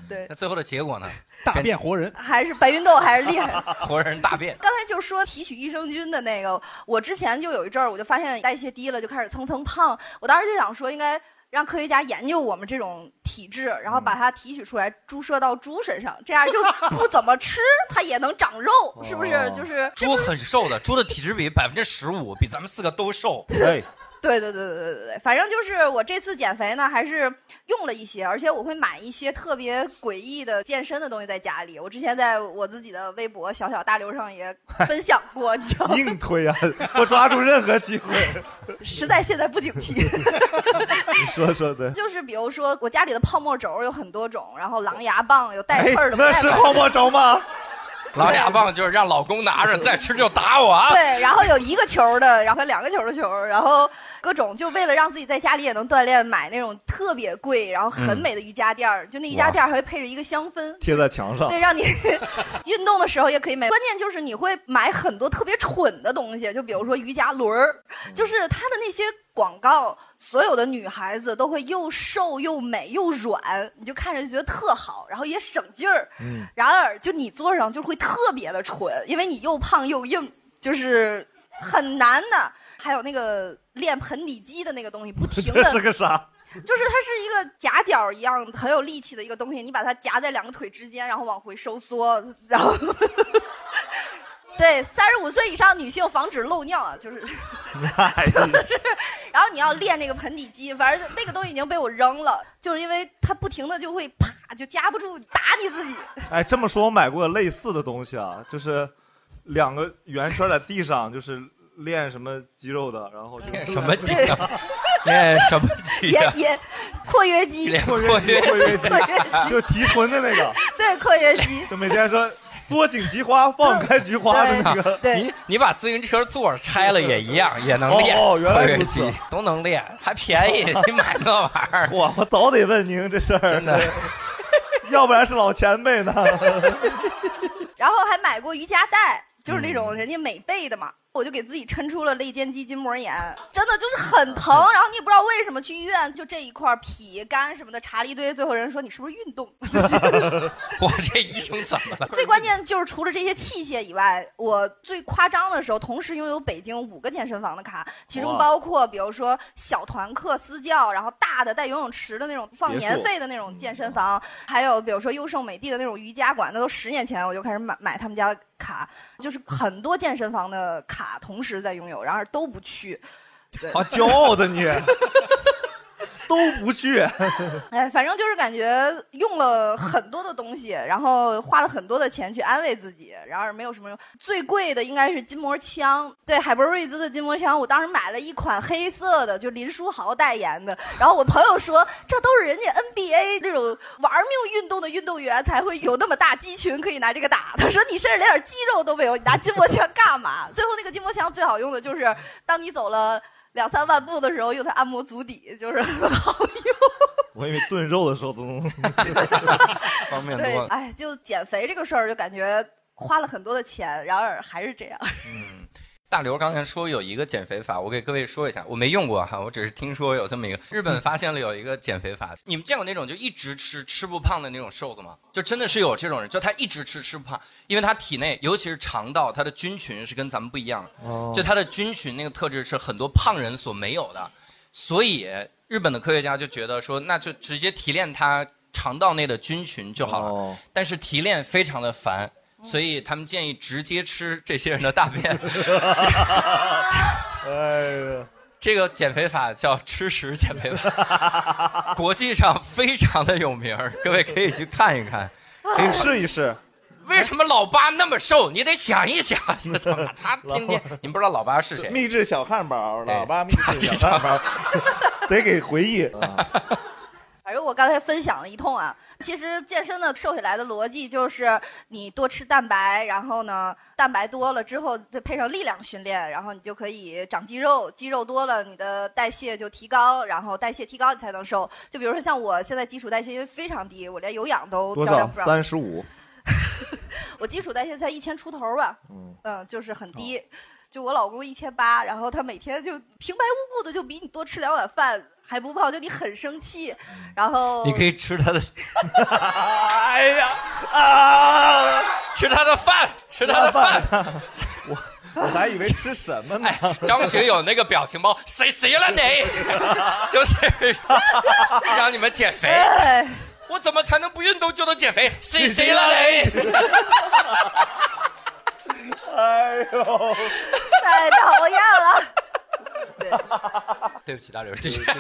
对，那最后的结果呢？大变活人，还是白芸豆还是厉害。活人大便。刚才就说提取益生菌的那个，我之前就有一阵儿，我就发现代谢低了，就开始蹭蹭胖。我当时就想说，应该让科学家研究我们这种体质，然后把它提取出来，注射到猪身上，这样就不怎么吃，它也能长肉，是不是？就是猪很瘦的，猪的体脂比百分之十五，比咱们四个都瘦。哎，对对对对对对对，反正就是我这次减肥呢，还是用了一些，而且我会买一些特别诡异的健身的东西在家里。我之前在我自己的微博小小大刘上也分享过，你知道吗？硬推啊！不抓住任何机会。实在现在不景气。你说说对。就是比如说，我家里的泡沫轴有很多种，然后狼牙棒有带哎刺儿的，不那是泡沫轴吗？狼牙棒就是让老公拿着，再吃就打我。啊对，然后有一个球的，然后两个球的球，然后各种就为了让自己在家里也能锻炼，买那种特别贵，然后很美的瑜伽垫儿，就那瑜伽垫儿还会配着一个香氛。贴在墙上。对，让你运动的时候也可以买。关键就是你会买很多特别蠢的东西，就比如说瑜伽轮儿，就是它的那些广告，所有的女孩子都会又瘦又美又软，你就看着就觉得特好，然后也省劲儿。嗯，然而就你坐上就会特别的蠢，因为你又胖又硬，就是很难的。还有那个练盆底肌的那个东西，不停的。这是个啥？就是它是一个夹角一样很有力气的一个东西，你把它夹在两个腿之间，然后往回收缩，然后对三十五岁以上女性防止漏尿啊，就是 就是然后你要练那个盆底肌，反正那个都已经被我扔了，就是因为它不停的就会啪就夹不住，打你自己。哎，这么说，我买过类似的东西啊，就是两个圆圈在地上，就是练什么肌肉的，然后就练什么肌啊？练什么肌啊？也也括约肌，练括约肌，括约肌括约肌，就提臀的那个，对括约肌，就每天说缩紧菊花，放开菊花的那个。你你把自行车座拆了也一样，也能练。哦哦原来如此都能练，还便宜，你买那玩意儿。我，我早得问您这事儿，真的，要不然是老前辈呢。然后还买过瑜伽带，就是那种人家美背的嘛。我就给自己抻出了肋间肌筋膜炎，真的就是很疼。然后你也不知道为什么去医院，就这一块脾肝什么的查了一堆，最后人说你是不是运动？我这医生怎么了？最关键就是除了这些器械以外，我最夸张的时候，同时拥有北京五个健身房的卡，其中包括比如说小团课私教，然后大的带游泳池的那种放年费的那种健身房，还有比如说优胜美地的那种瑜伽馆，那都十年前我就开始买买他们家的卡，就是很多健身房的卡同时在拥有，然而都不去。好骄傲的你，都不去。哎，反正就是感觉用了很多的东西，然后花了很多的钱去安慰自己，然而没有什么用。最贵的应该是筋膜枪，对，海博瑞兹的筋膜枪，我当时买了一款黑色的，就林书豪代言的。然后我朋友说，这都是人家 NBA 这种玩命运动的运动员才会有那么大肌群可以拿这个打。他说你甚至连点肌肉都没有，你拿筋膜枪干嘛？最后那个筋膜枪最好用的就是当你走了。两三万步的时候，用它按摩足底，就是很好用 我以为炖肉的时候都能 方便对多，了。哎，就减肥这个事儿，就感觉花了很多的钱，然而还是这样。嗯，大刘刚才说有一个减肥法，我给各位说一下，我没用过哈，我只是听说有这么一个。日本发现了有一个减肥法，你们见过那种就一直吃吃不胖的那种瘦子吗？就真的是有这种人，就他一直吃吃不胖，因为他体内尤其是肠道，他的菌群是跟咱们不一样的，哦就他的菌群那个特质是很多胖人所没有的，所以日本的科学家就觉得说，那就直接提炼他肠道内的菌群就好了。哦但是提炼非常的烦，所以他们建议直接吃这些人的大便。哎呀，这个减肥法叫吃食减肥法，国际上非常的有名儿，各位可以去看一看，可以试一试。为什么老八那么瘦？你得想一想，他天天，你们不知道老八是谁？秘制小汉堡，老八秘制小汉堡，得给回忆啊。反正我刚才分享了一通啊，其实健身的瘦下来的逻辑就是你多吃蛋白，然后呢，蛋白多了之后再配上力量训练，然后你就可以长肌肉，肌肉多了，你的代谢就提高，然后代谢提高你才能瘦。就比如说像我现在基础代谢因为非常低，我连有氧都多少？照亮不上。三十五。我基础代谢才一千出头吧，嗯就是很低。就我老公一千八，然后他每天就平白无故的就比你多吃两碗饭还不胖，就你很生气，然后你可以吃他的，哎呀啊！吃他的饭，吃他的饭。我我还以为吃什么呢？张学友那个表情包，谁谁了你？就是 让你们减肥。哎我怎么才能不运动就能减肥？谁谁了你？哎呦，太讨厌了。对不起，大刘，继续。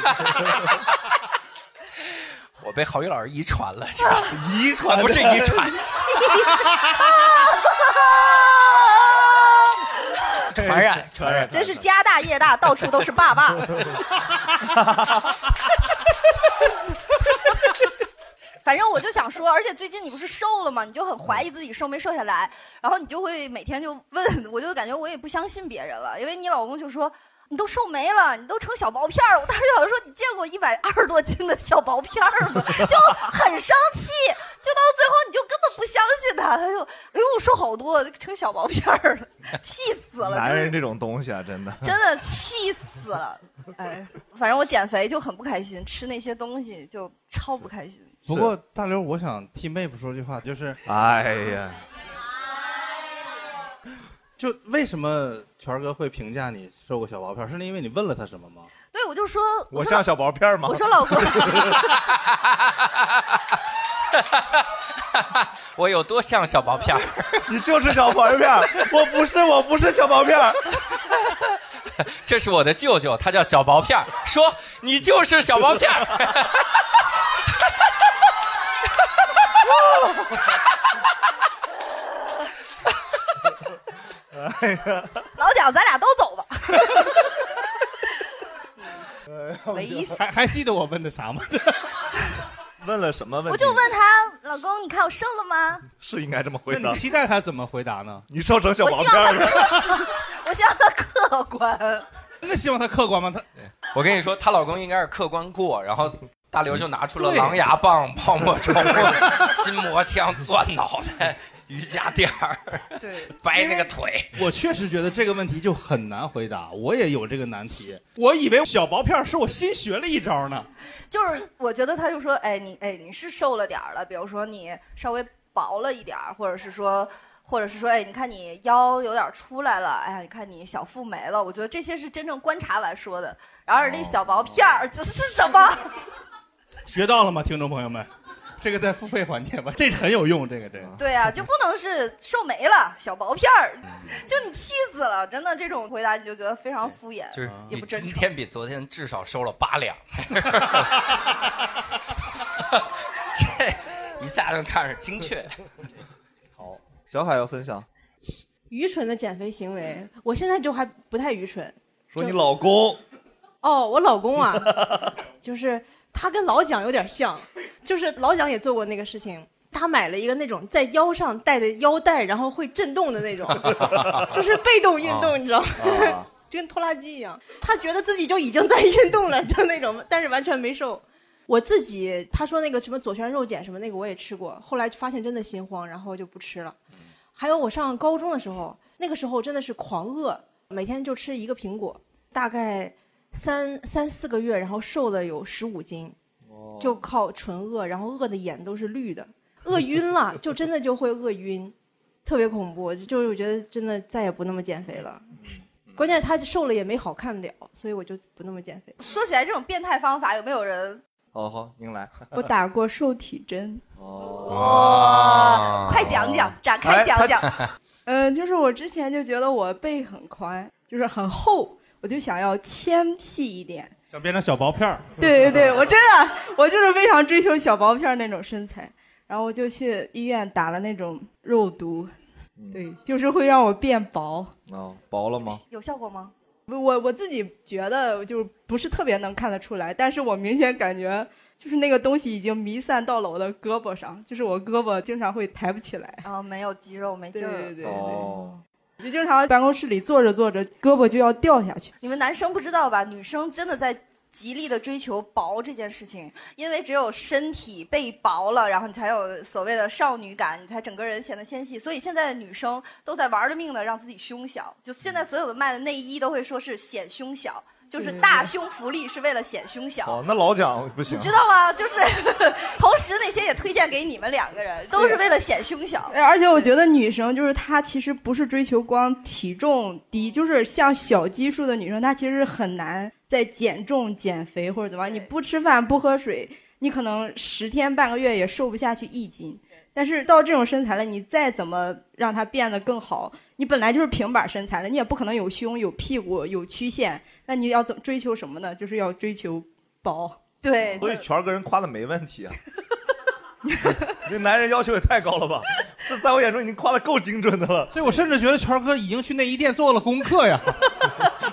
我被郝宇老师遗传了，是 遗传不是遗传，传染 传染。真是家大业大，到处都是爸爸。反正我就想说，而且最近你不是瘦了吗？你就很怀疑自己瘦没瘦下来，然后你就会每天就问，我就感觉我也不相信别人了，因为你老公就说你都瘦没了，你都成小薄片儿。我当时就想说，你见过一百二十多斤的小薄片儿吗？就很生气，就到最后你就根本不相信他，他就哎呦瘦好多，成小薄片儿了，气死了，男人这种东西啊，真的。真的气死了。哎，反正我减肥就很不开心，吃那些东西就超不开心。不过大刘，我想替妹夫说句话，就是，哎呀，就为什么权哥会评价你瘦过小薄片儿？是因为你问了他什么吗？对，我就说，说我像小薄片吗？我说老公，我有多像小薄片儿？你就是小薄片儿，我不是，我不是小薄片儿。这是我的舅舅，他叫小薄片儿。说你就是小薄片儿。哎呀，老蒋，咱俩都走吧。没意思还还记得我问的啥吗？问了什么问题？我就问他，老公，你看我瘦了吗？是应该这么回答那你。期待他怎么回答呢？你瘦成小薄我希望他片儿了。客，我希望他客观。那希望他客观吗？他我跟你说，她老公应该是客观过，然后大刘就拿出了狼牙棒、泡沫轴、筋膜枪钻脑袋，瑜伽垫儿，对，掰那个腿。我确实觉得这个问题就很难回答，我也有这个难题。我以为小薄片儿是我新学了一招呢。就是我觉得他就说，哎，你哎你是瘦了点儿了，比如说你稍微薄了一点儿，或者是说，或者是说，哎，你看你腰有点出来了，哎呀，你看你小腹没了。我觉得这些是真正观察完说的。然而那小薄片儿这是什么？学到了吗，听众朋友们？这个在付费环节吧，这很有用，这个这个。对啊，就不能是瘦没了小薄片儿，就你气死了，真的这种回答你就觉得非常敷衍，就是也不真诚。今天比昨天至少瘦了八两，这一下就看着精确。好，小海要分享，愚蠢的减肥行为，我现在就还不太愚蠢。说你老公哦，我老公啊，就是他跟老蒋有点像，就是老蒋也做过那个事情。他买了一个那种在腰上带的腰带，然后会震动的那种，就是被动运动，你知道吗？啊 就跟拖拉机一样。他觉得自己就已经在运动了，就那种，但是完全没瘦。我自己他说那个什么左旋肉碱什么那个我也吃过，后来发现真的心慌，然后就不吃了。还有我上高中的时候，那个时候真的是狂饿，每天就吃一个苹果，大概三三四个月，然后瘦了有十五斤，就靠纯饿，然后饿的眼都是绿的，饿晕了，就真的就会饿晕，特别恐怖。就是我觉得真的再也不那么减肥了。关键他瘦了也没好看了，所以我就不那么减肥。说起来这种变态方法，有没有人？好好，您来。我打过瘦体针。哇，快讲讲，展开讲讲。嗯，就是我之前就觉得我背很宽，就是很厚，我就想要纤细一点。想变成小薄片儿。对对对，我真的，我就是非常追求小薄片儿那种身材，然后我就去医院打了那种肉毒，对，就是会让我变薄。哦，薄了吗？有效果吗？我我自己觉得就不是特别能看得出来，但是我明显感觉就是那个东西已经弥散到了我的胳膊上，就是我胳膊经常会抬不起来。啊，没有肌肉，没劲儿。对对对哦，我就经常办公室里坐着坐着，胳膊就要掉下去。你们男生不知道吧？女生真的在极力的追求薄这件事情，因为只有身体被薄了，然后你才有所谓的少女感，你才整个人显得纤细。所以现在的女生都在玩了命的让自己胸小，就现在所有的卖的内衣都会说是显胸小，就是大胸福利是为了显胸小。哦，那老蒋不行你。知道吗？就是同时那些也推荐给你们两个人，都是为了显胸小。而且我觉得女生就是她其实不是追求光体重低，就是像小基数的女生，她其实很难在减重、减肥或者怎么样。你不吃饭不喝水，你可能十天半个月也瘦不下去一斤。但是到这种身材了，你再怎么让它变得更好，你本来就是平板身材了，你也不可能有胸、有屁股、有曲线。那你要怎么追求什么呢？就是要追求薄。对所以权儿哥人夸的没问题啊。那男人要求也太高了吧？这在我眼中已经夸的够精准的了。对，我甚至觉得权儿哥已经去内衣店做了功课呀。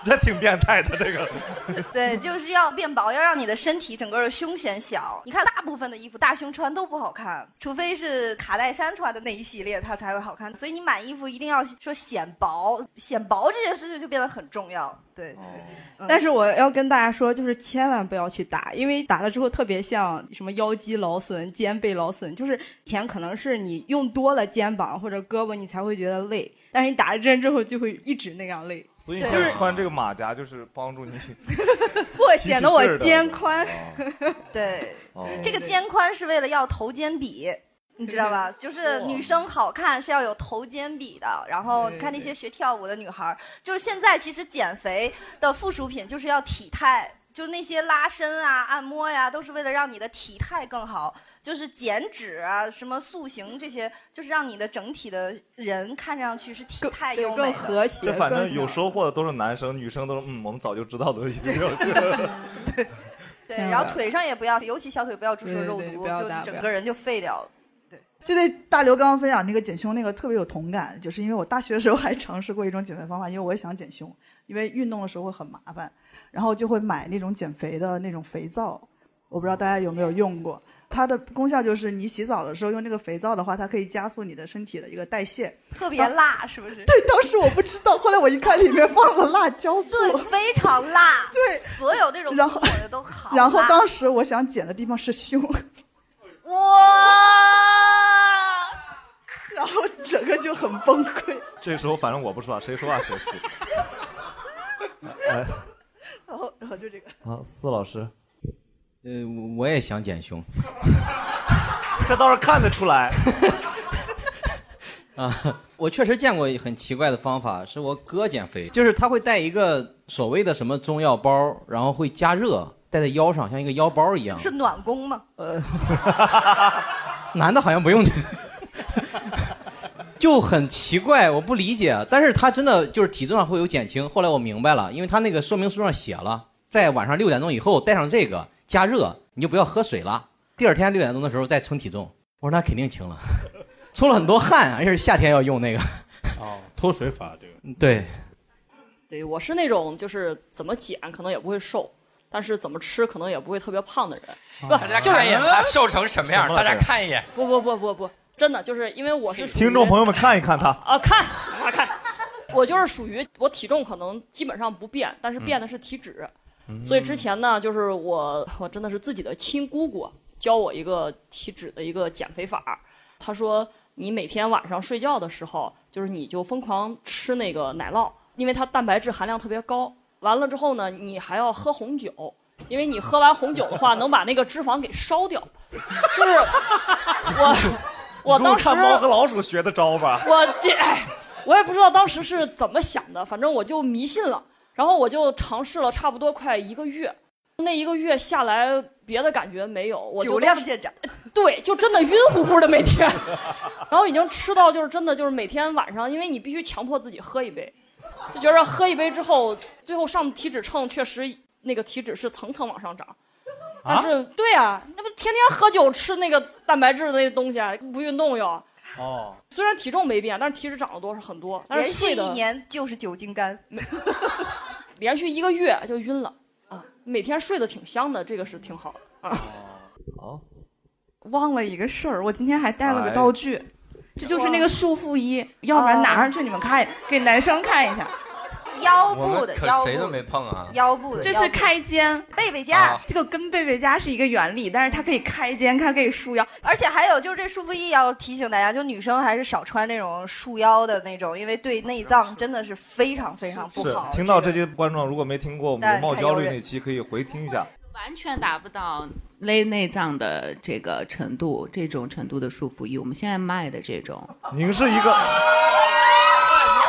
这挺变态的，这个。对，就是要变薄，要让你的身体整个的胸显小。你看，大部分的衣服大胸穿都不好看，除非是卡戴珊穿的那一系列，它才会好看。所以你买衣服一定要说显薄，显薄这件事情就变得很重要。对，嗯但是我要跟大家说，就是千万不要去打，因为打了之后特别像什么腰肌劳损、肩背劳损，就是以前可能是你用多了肩膀或者胳膊，你才会觉得累，但是你打了针之后就会一直那样累。所以你现在穿这个马甲就是帮助你 不显得我肩宽。对，哦这个肩宽是为了要头肩比。你知道吧？就是女生好看是要有头肩比的，然后看那些学跳舞的女孩儿，就是现在其实减肥的附属品就是要体态，就那些拉伸啊、按摩呀，都是为了让你的体态更好。就是减脂啊、什么塑形这些，就是让你的整体的人看上去是体态优美的。这反正有收获的都是男生，女生都是嗯，我们早就知道的东西。对，对 然后腿上也不要，尤其小腿不要注射肉毒，就整个人就废掉了。就对大刘刚刚分享那个减胸那个特别有同感，就是因为我大学的时候还尝试过一种减肥方法，因为我也想减胸，因为运动的时候会很麻烦，然后就会买那种减肥的那种肥皂，我不知道大家有没有用过。它的功效就是你洗澡的时候用这个肥皂的话，它可以加速你的身体的一个代谢。特别辣，是不是？对，当时我不知道，后来我一看里面放了辣椒素，对，非常辣。对，所有那种然后的都好。然后当时我想剪的地方是胸，哇，然后整个就很崩溃。这时候反正我不说话，谁说话谁死。哎，然后然后就这个，啊，四老师，呃，我也想减胸。这倒是看得出来。啊，我确实见过很奇怪的方法，是我哥减肥，就是他会带一个所谓的什么中药包，然后会加热，戴在腰上，像一个腰包一样。是暖宫吗？呃，男的好像不用，就很奇怪，我不理解。但是他真的就是体重上会有减轻。后来我明白了，因为他那个说明书上写了，在晚上六点钟以后带上这个加热，你就不要喝水了。第二天六点钟的时候再称体重。我说那肯定轻了，出了很多汗，而且是夏天要用那个。哦，脱水法这个。对，对我是那种就是怎么减可能也不会瘦，但是怎么吃可能也不会特别胖的人。不，大家就是看一眼他瘦成什么样，大什么来着家看一眼。不不不不不，真的就是因为我是听众朋友们看一看他，啊，看啊看，我就是属于我体重可能基本上不变，但是变的是体脂。所以之前呢，就是我我真的是自己的亲姑姑教我一个体脂的一个减肥法。她说你每天晚上睡觉的时候，就是你就疯狂吃那个奶酪，因为它蛋白质含量特别高。完了之后呢，你还要喝红酒，因为你喝完红酒的话，能把那个脂肪给烧掉。就是我我当时看猫和老鼠学的招吧。我这，哎，我也不知道当时是怎么想的，反正我就迷信了。然后我就尝试了差不多快一个月，那一个月下来，别的感觉没有，我就酒量见长。对，就真的晕乎乎的每天，然后已经吃到就是真的就是每天晚上，因为你必须强迫自己喝一杯，就觉得喝一杯之后，最后上体脂秤确实那个体脂是层层往上涨。但是，对啊，那不天天喝酒吃那个蛋白质的那东西啊，不运动又。哦，虽然体重没变，但是体脂涨了多是很多。但连续一是睡的年就是酒精肝。连续一个月就晕了啊！每天睡得挺香的，这个是挺好的啊。好，忘了一个事儿，我今天还带了个哎道具，这就是那个束缚衣，要不然拿上去你们看，给男生看一下。腰部的腰可谁都没碰啊。腰部的，这是开肩背背架啊，这个跟背背夹是一个原理，但是它可以开肩，它可以束腰。而且还有就是这束缚衣要提醒大家，就女生还是少穿那种束腰的那种，因为对内脏真的是非常非常不是好。听到这些观众如果没听过我们但容貌焦虑那期，可以回听一下。完全达不到勒内脏的这个程度，这种程度的束缚衣，我们现在卖的这种。您是一个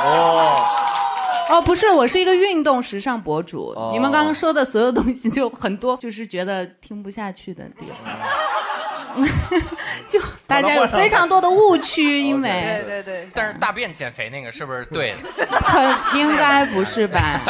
哦，哦，不是，我是一个运动时尚博主。哦你们刚刚说的所有东西，就很多就是觉得听不下去的地方，就大家有非常多的误区，因为对对对，但是大便减肥那个是不是对的？可应该不是吧？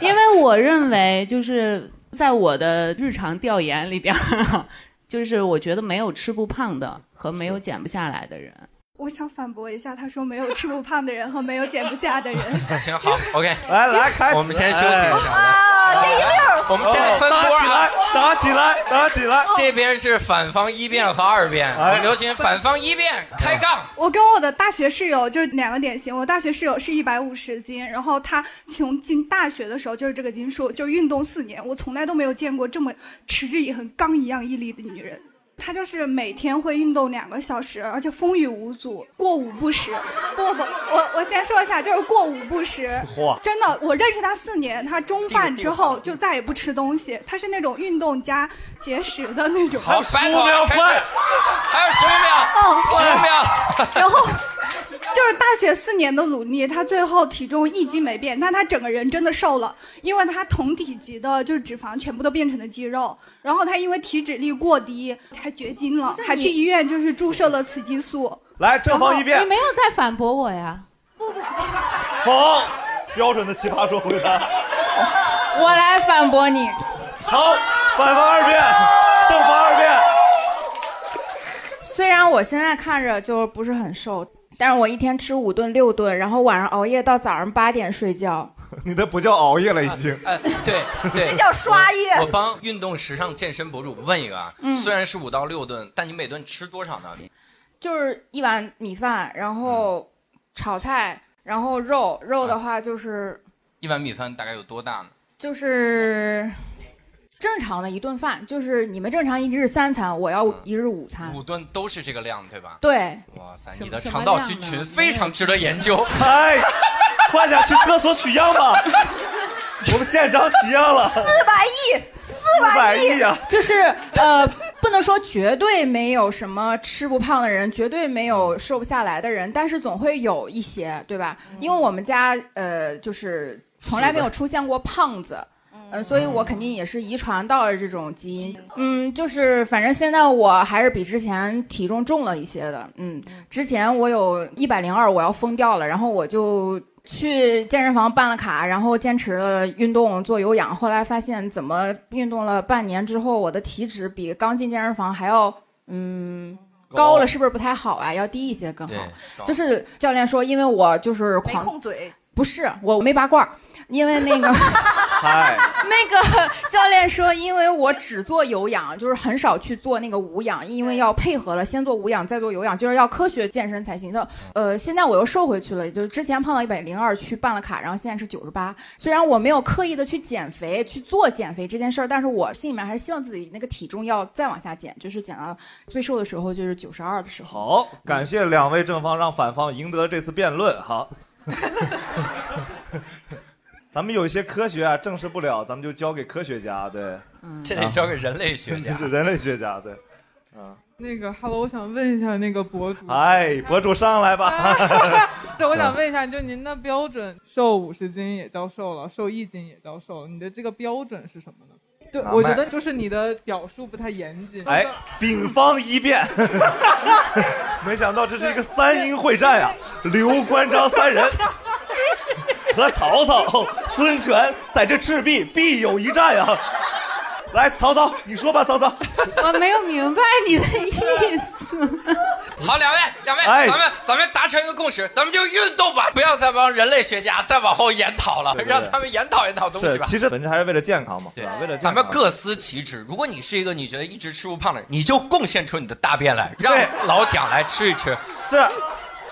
因为我认为，就是在我的日常调研里边儿，就是我觉得没有吃不胖的和没有减不下来的人。我想反驳一下，他说没有吃不胖的人和没有减不下的人。行好，OK，来来开始，我们先休息一下。啊，这一溜儿，我们现在分波打起来啊，，打起来，打起来！这边是反方一辩和二辩，我哎们有请反方一辩开杠。我跟我的大学室友就两个典型，我大学室友是一百五十斤，然后她从进大学的时候就是这个斤数，就运动四年，我从来都没有见过这么持之以恒、刚一样毅力的女人。她就是每天会运动两个小时，而且风雨无阻，过午不食。不不不，我我先说一下，就是过午不食。真的，我认识他四年，他中饭之后就再也不吃东西，他是那种运动加节食的那种。好，十五秒还有十五秒，哦十五秒。然后就是大学四年的努力，他最后体重一斤没变，但他整个人真的瘦了，因为他同体积的就是脂肪全部都变成了肌肉，然后他因为体脂率过低还绝经了，还去医院就是注射了雌激素。来正方一辩你，没有在反驳我呀？不不好，标准的奇葩说回答。我来反驳你，好，反方二辩，正方二辩。虽然我现在看着就不是很瘦，但是我一天吃五顿六顿，然后晚上熬夜到早上八点睡觉。你的不叫熬夜了，已经。哎，对对，这叫刷夜我我帮运动时尚健身博主问一个啊，嗯虽然是五到六顿，但你每顿吃多少呢？就是一碗米饭，然后炒菜，然后肉，肉的话就是一碗米饭大概有多大呢？就是正常的一顿饭，就是你们正常一日三餐，我要一日午餐。五顿都是这个量，对吧？对。哇塞，你的肠道菌群非常值得研究。哎，快点去厕所取样吧，我们现场取样了。四百亿，四百亿啊！就是呃，不能说绝对没有什么吃不胖的人，绝对没有瘦不下来的人，但是总会有一些，对吧？因为我们家呃，就是从来没有出现过胖子。嗯，所以我肯定也是遗传到了这种基因。嗯，就是反正现在我还是比之前体重重了一些的。嗯，之前我有一百零二，我要疯掉了，然后我就去健身房办了卡，然后坚持了运动做有氧。后来发现，怎么运动了半年之后，我的体脂比刚进健身房还要嗯高了，是不是不太好啊？要低一些更好。就是教练说，因为我就是没狂空嘴。不是，我没拔罐儿，因为那个 嗨，那个教练说，因为我只做有氧，就是很少去做那个无氧，因为要配合了，先做无氧再做有氧，就是要科学健身才行的。呃，现在我又瘦回去了，就是之前胖到一百零二去办了卡，然后现在是九十八。虽然我没有刻意的去减肥去做减肥这件事儿，但是我心里面还是希望自己那个体重要再往下减，就是减到最瘦的时候就是九十二的时候。好，感谢两位正方，让反方赢得这次辩论。好，咱们有一些科学啊证实不了，咱们就交给科学家。对，嗯这得交给人类学家 是人类学家。对，啊，那个，Hello，我想问一下那个博主，哎，博主上来吧。对，我想问一下，就您的标准，瘦五十斤也叫瘦了，瘦一斤也叫瘦了，你的这个标准是什么呢？对，我觉得就是你的表述不太严谨。哎，丙方一辩，没想到这是一个三英会战呀、刘关张三人和曹操、孙权在这赤壁必有一战啊、来，曹操，你说吧，曹操。我没有明白你的意思。好，两位，两位，哎咱们咱们达成一个共识，咱们就运动吧，不要再帮人类学家再往后研讨了，对对让他们研讨研讨东西是，吧。其实本质还是为了健康嘛，对吧？为了健康咱们各司其职。如果你是一个你觉得一直吃不胖的人，你就贡献出你的大便来，让老蒋来吃一吃。是，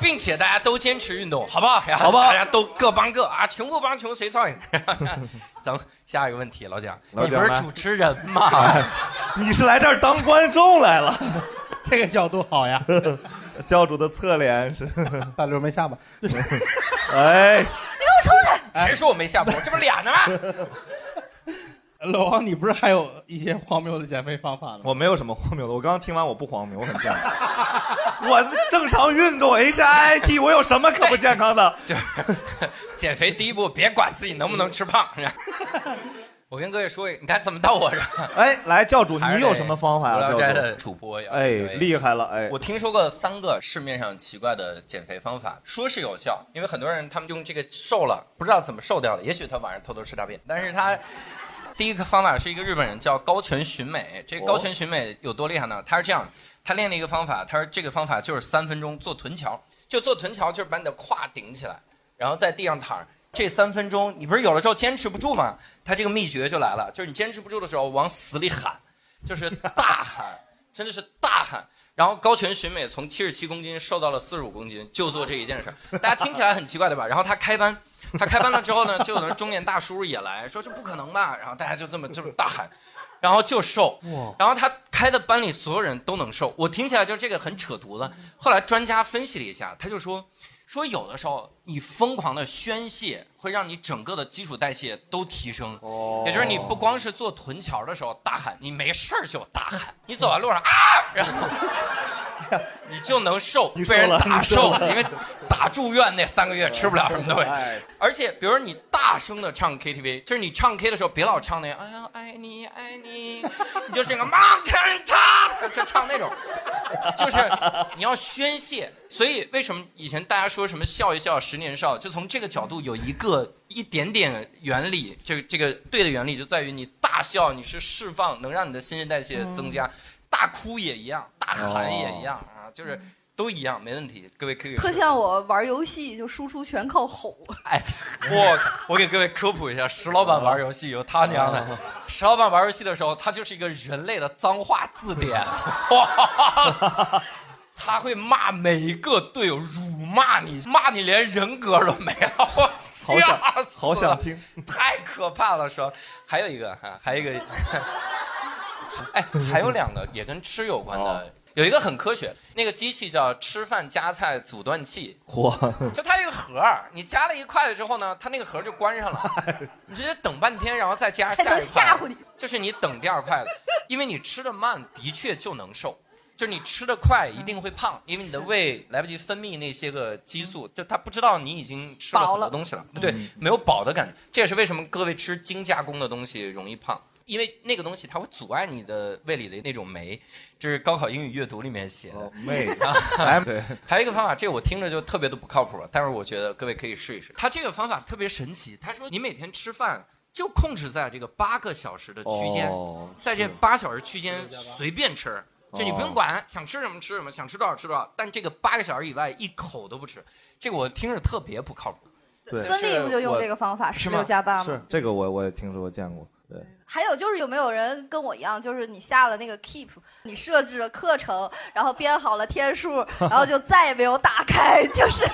并且大家都坚持运动，好不好？好不好大家都各帮各啊，穷不帮穷谁操心？咱们下一个问题，老蒋，老蒋你不是主持人吗？哎你是来这儿当观众来了，这个角度好呀。教主的侧脸是大刘没下吧？哎，你给我出去！谁说我没下播？这不是俩呢吗？老王，你不是还有一些荒谬的减肥方法吗？我没有什么荒谬的，我刚刚听完我不荒谬，我很健康。我正常运动 HIIT，我有什么可不健康的？就减肥第一步，别管自己能不能吃胖。我跟各位说，你看怎么到我这儿？哎，来教主，你有什么方法呀？教无聊斋的主，主播呀，哎，厉害了，哎，我听说过三个市面上奇怪的减肥方法，说是有效，因为很多人他们用这个瘦了，不知道怎么瘦掉了。也许他晚上偷偷吃大便，但是他第一个方法是一个日本人叫高泉寻美。这个高泉寻美有多厉害呢？他是这样，他练了一个方法，他说这个方法就是三分钟做臀桥，就做臀桥就是把你的胯顶起来，然后在地上躺着。这三分钟，你不是有的时候坚持不住吗？他这个秘诀就来了，就是你坚持不住的时候，往死里喊，就是大喊，真的是大喊。然后高泉寻美从七十七公斤瘦到了四十五公斤，就做这一件事儿。大家听起来很奇怪对吧？然后他开班，他开班了之后呢，就有的中年大叔也来说这不可能吧？然后大家就这么就是大喊，然后就瘦。然后他开的班里所有人都能瘦，我听起来就这个很扯犊子。后来专家分析了一下，他就说说有的时候你疯狂的宣泄会让你整个的基础代谢都提升，也就是你不光是做臀桥的时候大喊，你没事儿就大喊，你走在路上啊，然后 你就能瘦，被人打瘦因为打住院那三个月吃不了什么东西。哎，而且比如说你大声的唱 KTV，就是你唱 K 的时候别老唱那个哎呀爱你爱你，你就是那个 Mountain Top，就唱那种，就是你要宣泄。所以为什么以前大家说什么笑一笑十年少，就从这个角度有一个一点点原理，这个这个对的原理就在于你大笑你是释放，能让你的新陈代谢增加，大哭也一样，大喊也一样啊，就是都一样，没问题。各位可以特像我玩游戏，就输出全靠吼。哎，我我给各位科普一下，石老板玩游戏有他娘的。石老板玩游戏的时候，他就是一个人类的脏话字典。哇，他会骂每一个队友，辱骂你，骂你连人格都没有，我好想好想听，太可怕了。说还有一个哈，还有一个，哎，还有两个也跟吃有关的，有一个很科学，那个机器叫吃饭夹菜阻断器，嚯，就它一个盒儿，你夹了一筷子之后呢，它那个盒儿就关上了，你直接等半天，然后再夹下一筷子吓唬你，就是你等第二筷子，因为你吃的慢，的确就能瘦。就是你吃的快，一定会胖，因为你的胃来不及分泌那些个激素，就它不知道你已经吃了很多东西了，对，没有饱的感觉。这也是为什么各位吃精加工的东西容易胖，因为那个东西它会阻碍你的胃里的那种酶。这是高考英语阅读里面写的酶 啊哎 对还有一个方法，这个我听着就特别的不靠谱，但是我觉得各位可以试一试。他这个方法特别神奇，他说你每天吃饭就控制在这个八个小时的区间，哦在这八小时区间随便吃，就你不用管想吃什么吃什么，想吃多少吃多少，但这个八个小时以外一口都不吃，这个我听着特别不靠谱。对孙俪不就用这个方法十六加八吗？是这个我我也听说过见过，对，还有就是有没有人跟我一样，就是你下了那个 Keep，你设置了课程，然后编好了天数，然后就再也没有打开，就是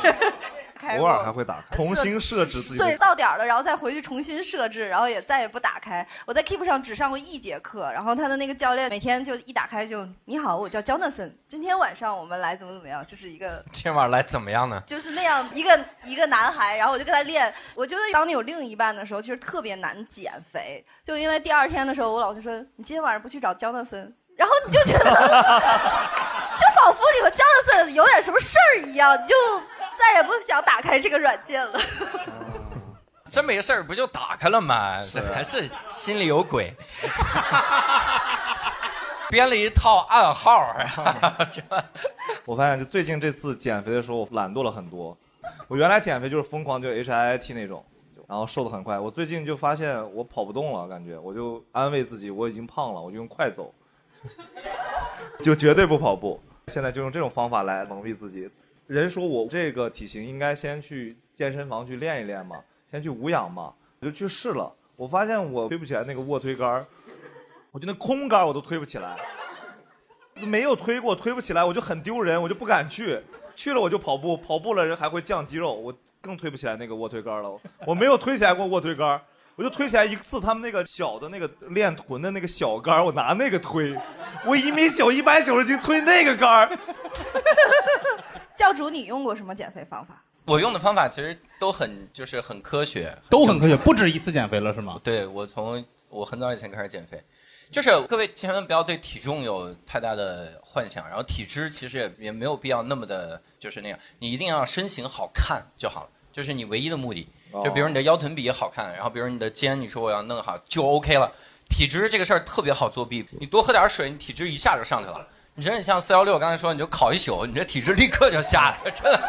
开偶尔还会打开，重新设置自己对，到点儿了，然后再回去重新设置，然后也再也不打开。我在 Keep 上只上过一节课，然后他的那个教练每天就一打开就你好，我叫 Jonathan，今天晚上我们来怎么怎么样，就是一个 今天晚上来怎么样呢？就是那样一个一个男孩，然后我就跟他练。我觉得当你有另一半的时候，其实特别难减肥，就因为第二天的时候，我老就说你今天晚上不去找 Jonathan，然后你就觉得，就仿佛你和 Jonathan 有点什么事儿一样，你就再也不想打开这个软件了。真没事儿不就打开了吗？这还是心里有鬼，编了一套暗号 我发现就最近这次减肥的时候，我懒惰了很多。我原来减肥就是疯狂就 H I I T 那种，然后瘦的很快。我最近就发现我跑不动了，感觉我就安慰自己我已经胖了，我就用快走，就绝对不跑步。现在就用这种方法来蒙蔽自己。人说我这个体型应该先去健身房去练一练嘛，先去无氧嘛，我就去试了。我发现我推不起来那个卧推杆，我就那空杆我都推不起来。没有推过，推不起来，我就很丢人，我就不敢去。去了我就跑步，跑步了人还会降肌肉，我更推不起来那个卧推杆了。我没有推起来过卧推杆，我就推起来一次他们那个小的那个练臀的那个小杆，我拿那个推，我一米九一百九十斤推那个杆。教主，你用过什么减肥方法？我用的方法其实都很就是很科学，都很科学，不止一次减肥了是吗？对我从我很早以前开始减肥，就是各位千万不要对体重有太大的幻想，然后体脂其实也也没有必要那么的，就是那样，你一定要身形好看就好了，就是你唯一的目的。哦就比如你的腰臀比好看，然后比如你的肩，你说我要弄好就 OK 了。体脂这个事儿特别好作弊，你多喝点水，你体脂一下就上去了。你说你像四幺六刚才说，你就烤一宿，你这体质立刻就下来了，真的。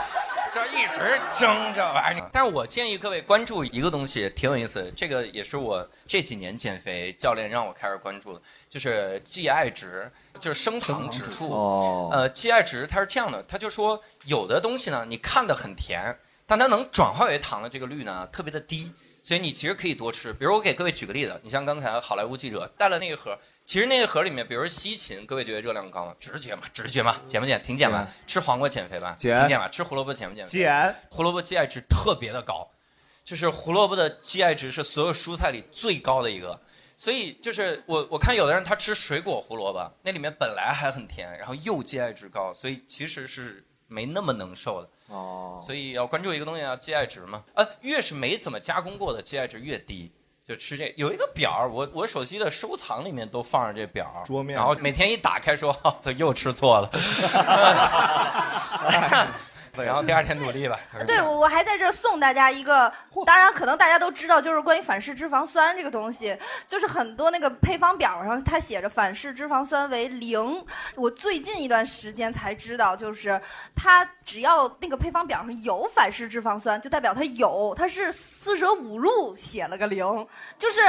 就一直蒸这玩意儿。但是我建议各位关注一个东西，挺有意思，这个也是我这几年减肥教练让我开始关注的，就是 GI 值，就是升糖指数。哦呃，GI 值它是这样的，它就说有的东西呢，你看的很甜，但它能转化为糖的这个率呢特别的低，所以你其实可以多吃。比如我给各位举个例子，你像刚才好莱坞记者带了那个盒，其实那个盒里面，比如西芹，各位觉得热量高吗？直觉嘛，直觉嘛，减不减？挺减吧。吃黄瓜减肥吧？减挺减吧。吃胡萝卜减不减肥？减。胡萝卜 GI 值特别的高，就是胡萝卜的 GI 值是所有蔬菜里最高的一个。所以就是我我看有的人他吃水果胡萝卜，那里面本来还很甜，然后又 GI 值高，所以其实是没那么能瘦的。哦。所以要关注一个东西啊，GI 值嘛。呃，越是没怎么加工过的 GI 值越低。就吃这有一个表儿，我我手机的收藏里面都放着这表儿，桌面。然后每天一打开说，哦，这又吃错了，然后第二天努力吧。对，我我还在这儿送大家一个，当然可能大家都知道，就是关于反式脂肪酸这个东西，就是很多那个配方表上它写着反式脂肪酸为零。我最近一段时间才知道，就是它只要那个配方表上有反式脂肪酸，就代表它有，它是四舍五入写了个零，就是。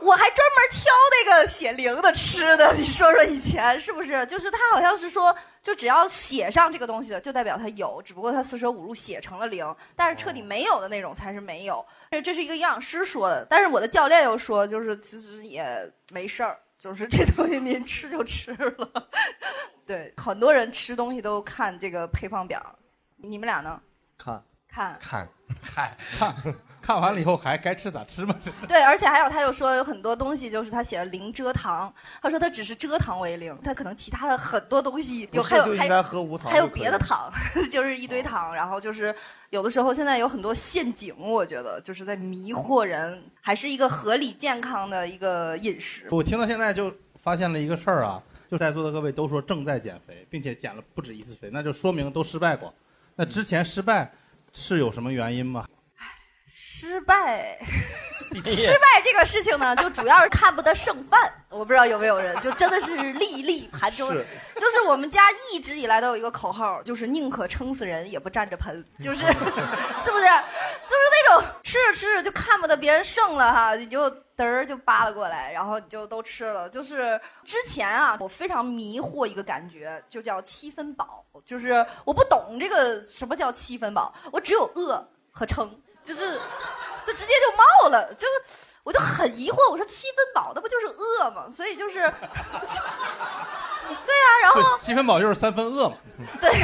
我还专门挑那个写零的吃的，你说说以前是不是？就是他好像是说，就只要写上这个东西的，就代表他有，只不过他四舍五入写成了零，但是彻底没有的那种才是没有。这这是一个营养师说的，但是我的教练又说，就是其实也没事儿，就是这东西您吃就吃了。对，很多人吃东西都看这个配方表，你们俩呢？看看 看看完了以后还该吃咋吃嘛。对，而且还有，他又说有很多东西就是他写了零蔗糖，他说他只是蔗糖为零，他可能其他的很多东西有还有还有别的糖，就是一堆糖，然后就是有的时候现在有很多陷阱，我觉得就是在迷惑人，还是一个合理健康的一个饮食。我听到现在就发现了一个事儿啊，就在座的各位都说正在减肥，并且减了不止一次肥，那就说明都失败过。那之前失败是有什么原因吗？失败，失败这个事情呢，就主要是看不得剩饭。我不知道有没有人，就真的是粒粒盘中。是就是我们家一直以来都有一个口号，就是宁可撑死人也不占着盆，就是 是不是？就是那种吃着吃着就看不得别人剩了哈，你就嘚儿就扒拉过来，然后你就都吃了。就是之前啊，我非常迷惑一个感觉，就叫七分饱，就是我不懂这个什么叫七分饱，我只有饿和撑。就是，就直接就冒了，就是我就很疑惑，我说七分饱那不就是饿吗？所以就是，对啊，然后七分饱就是三分饿嘛。对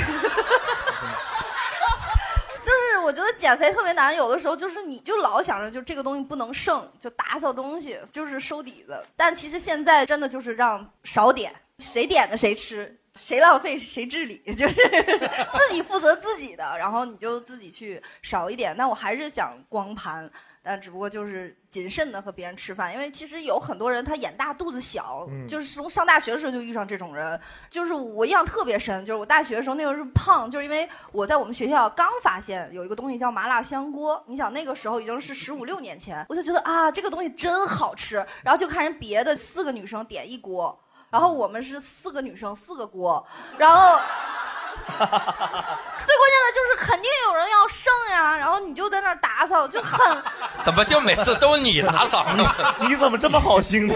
就是我觉得减肥特别难，有的时候就是你就老想着就这个东西不能剩，就打扫东西就是收底子，但其实现在真的就是让少点，谁点的谁吃。谁浪费谁治理，就是自己负责自己的，然后你就自己去少一点。但我还是想光盘，但只不过就是谨慎的和别人吃饭，因为其实有很多人他眼大肚子小，嗯就是从上大学的时候就遇上这种人，就是我印象特别深，就是我大学的时候那个时候胖，就是因为我在我们学校刚发现有一个东西叫麻辣香锅，你想那个时候已经是十五六年前，我就觉得啊这个东西真好吃，然后就看人别的四个女生点一锅。然后我们是四个女生四个锅，然后 最关键的就是肯定有人要剩呀，然后你就在那儿打扫，就很 怎么就每次都你打扫呢？你怎么这么好心呢？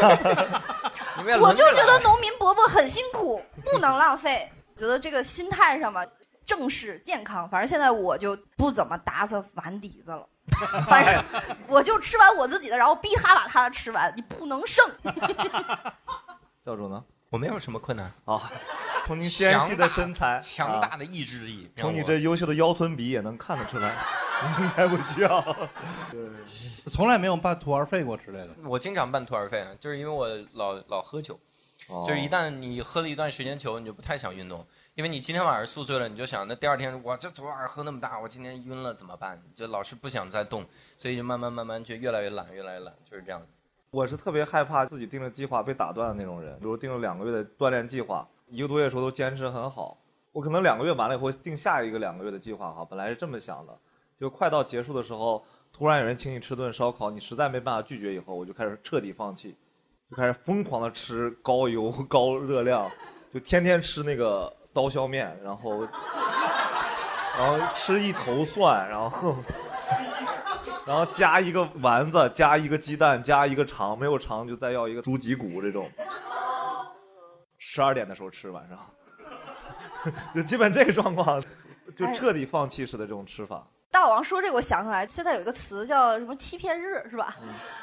我就觉得农民伯伯很辛苦，不能浪费。觉得这个心态上吧，正视健康。反正现在我就不怎么打扫碗底子了，反正我就吃完我自己的，然后逼他把他的吃完，你不能剩。教主呢？我没有什么困难啊，从您纤细的身材、强大的意志力，从你这优秀的腰臀比也能看得出来，应该不需要。对，从来没有半途而废过之类的。我经常半途而废，就是因为我老老喝酒，哦就是一旦你喝了一段时间酒，你就不太想运动，因为你今天晚上宿醉了，你就想那第二天我这昨晚上喝那么大，我今天晕了怎么办？就老是不想再动，所以就慢慢慢慢就越来越懒，越来越懒，就是这样。我是特别害怕自己定了计划被打断的那种人，比如定了两个月的锻炼计划，一个多月的时候都坚持很好，我可能两个月完了以后定下一个两个月的计划哈，本来是这么想的，就快到结束的时候，突然有人请你吃顿烧烤，你实在没办法拒绝以后，我就开始彻底放弃，就开始疯狂的吃高油高热量，就天天吃那个刀削面，然后然后吃一头蒜，然后。然后加一个丸子，加一个鸡蛋，加一个肠，没有肠就再要一个猪脊骨这种。十二点的时候吃晚上，就基本这个状况，就彻底放弃式的这种吃法。大王说这个，我想起来，现在有一个词叫什么欺骗日，是吧？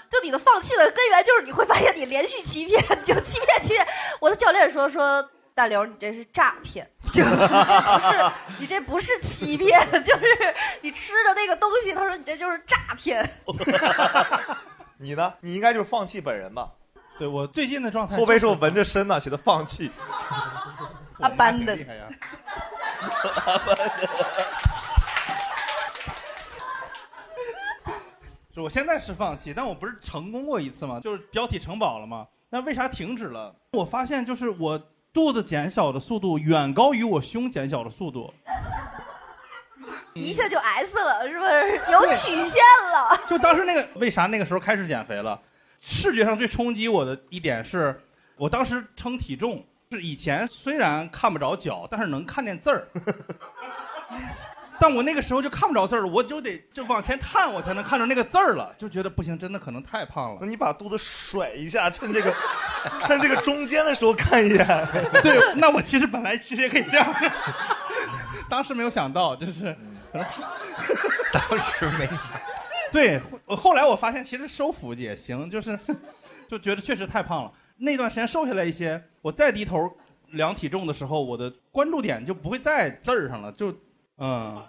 就你的放弃的根源就是你会发现你连续欺骗，就欺骗欺骗。我的教练说说。大刘，你这是诈骗，就你这不是你这不是欺骗，就是你吃的那个东西。他说你这就是诈骗。你呢？你应该就是放弃本人吧？对我最近的状态，后背是我纹着身呢，写的放弃。阿班的。就我现在是放弃，但我不是成功过一次吗？就是标题城堡了吗？那为啥停止了？我发现就是我。肚子减小的速度远高于我胸减小的速度，一下就 S 了，是不是有曲线了？就当时那个为啥那个时候开始减肥了？视觉上最冲击我的一点是，我当时称体重，是以前虽然看不着脚，但是能看见字儿。但我那个时候就看不着字儿了，我就得就往前探，我才能看着那个字儿了，就觉得不行，真的可能太胖了。那你把肚子甩一下，趁这个趁这个中间的时候看一眼。对，那我其实本来其实也可以这样，当时没有想到，就是可能胖。当时没想。对，后来我发现其实收腹也行，就是就觉得确实太胖了。那段时间瘦下来一些，我再低头量体重的时候，我的关注点就不会在字儿上了，就嗯，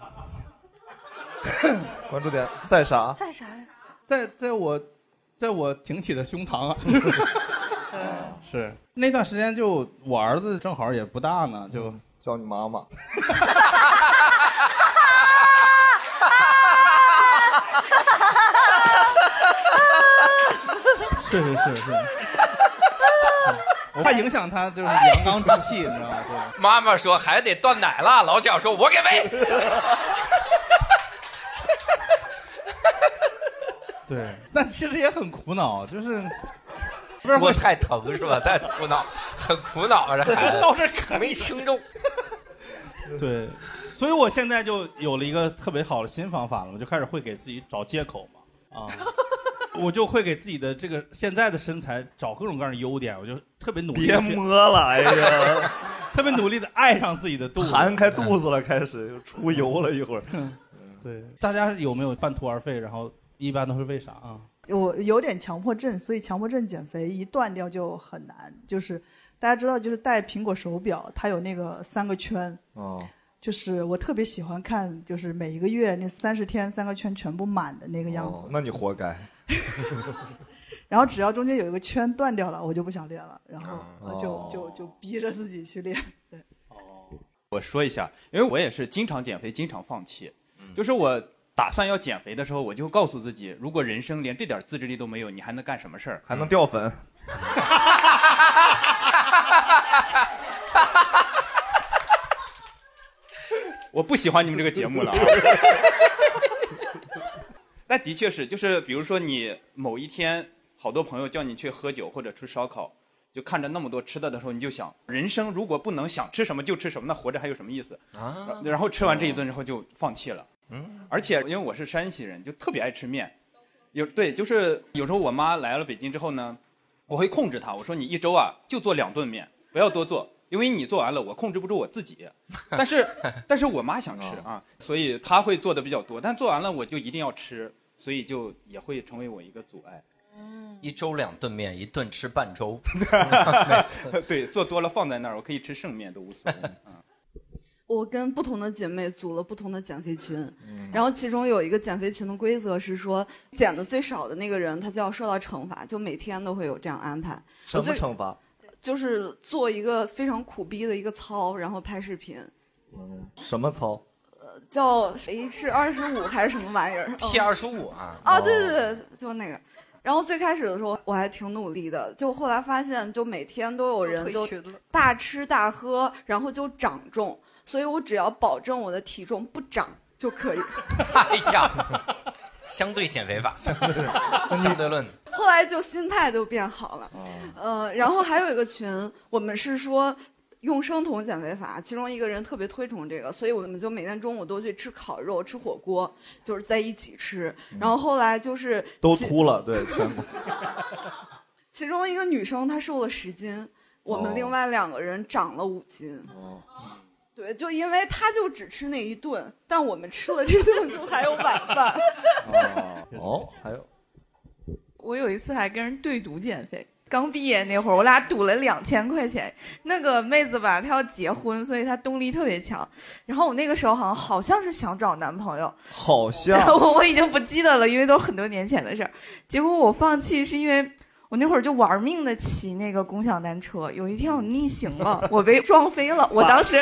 关注点在啥？在啥呀？在在我，在我挺起的胸膛啊，是那段时间就我儿子正好也不大呢，就叫你妈妈。是是是是，我 怕影响他就是阳刚之气，你知道吗？对。妈妈说孩子得断奶了，老蒋说我给喂。对，但其实也很苦恼，就是 说太疼是吧？太苦恼，很苦恼啊，这孩子到这可没轻重。对，所以我现在就有了一个特别好的新方法了，我就开始会给自己找借口嘛，啊，我就会给自己的这个现在的身材找各种各样的优点，我就特别努力。别摸了，哎呀，特别努力的爱上自己的肚子，弹开肚子了，开始出油了一会儿。对，大家有没有半途而废？然后一般都是为啥啊？我有点强迫症，所以强迫症减肥一断掉就很难。就是大家知道，就是戴苹果手表，它有那个三个圈。哦。就是我特别喜欢看，就是每一个月那三十天三个圈全部满的那个样子。哦，那你活该。然后只要中间有一个圈断掉了，我就不想练了，然后哦就就就逼着自己去练。对。哦 我说一下，因为我也是经常减肥，经常放弃。就是我打算要减肥的时候，我就告诉自己，如果人生连这点自制力都没有，你还能干什么事儿？还能掉粉。我不喜欢你们这个节目了啊。但的确是，就是比如说你某一天，好多朋友叫你去喝酒或者吃烧烤，就看着那么多吃的的时候，你就想，人生如果不能想吃什么就吃什么，那活着还有什么意思？啊然后吃完这一顿之后就放弃了。嗯，而且因为我是山西人，就特别爱吃面。有对，就是有时候我妈来了北京之后呢，我会控制她，我说你一周啊就做两顿面，不要多做，因为你做完了我控制不住我自己。但是但是我妈想吃啊，所以她会做的比较多，但做完了我就一定要吃，所以就也会成为我一个阻碍。一周两顿面，一顿吃半周。对，做多了放在那儿，我可以吃剩面都无所谓。我跟不同的姐妹组了不同的减肥群，然后其中有一个减肥群的规则是说，减的最少的那个人他就要受到惩罚，就每天都会有这样安排。什么惩罚？就是做一个非常苦逼的一个操，然后拍视频，什么操？叫 H 二十五还是什么玩意儿 T 二十五啊？啊，对对对，就是那个。然后最开始的时候我还挺努力的，就后来发现，就每天都有人就大吃大喝，然后就长重，所以我只要保证我的体重不长就可以。哎呀，相对减肥法，相对论。后来就心态就变好了，呃，然后还有一个群，我们是说用生酮减肥法，其中一个人特别推崇这个，所以我们就每天中午都去吃烤肉、吃火锅，就是在一起吃。然后后来就是其都秃了，对，全部。其中一个女生她瘦了十斤，我们另外两个人长了五斤。哦对，就因为她就只吃那一顿，但我们吃了这顿就还有晚饭。哦，还有我有一次还跟人对赌减肥，刚毕业那会儿，我俩赌了两千块钱。那个妹子吧，她要结婚，所以她动力特别强。然后我那个时候好像好像是想找男朋友，好像我 我已经不记得了，因为都是很多年前的事儿。结果我放弃是因为我那会儿就玩命的骑那个共享单车，有一天我逆行了，我被撞飞了。我当时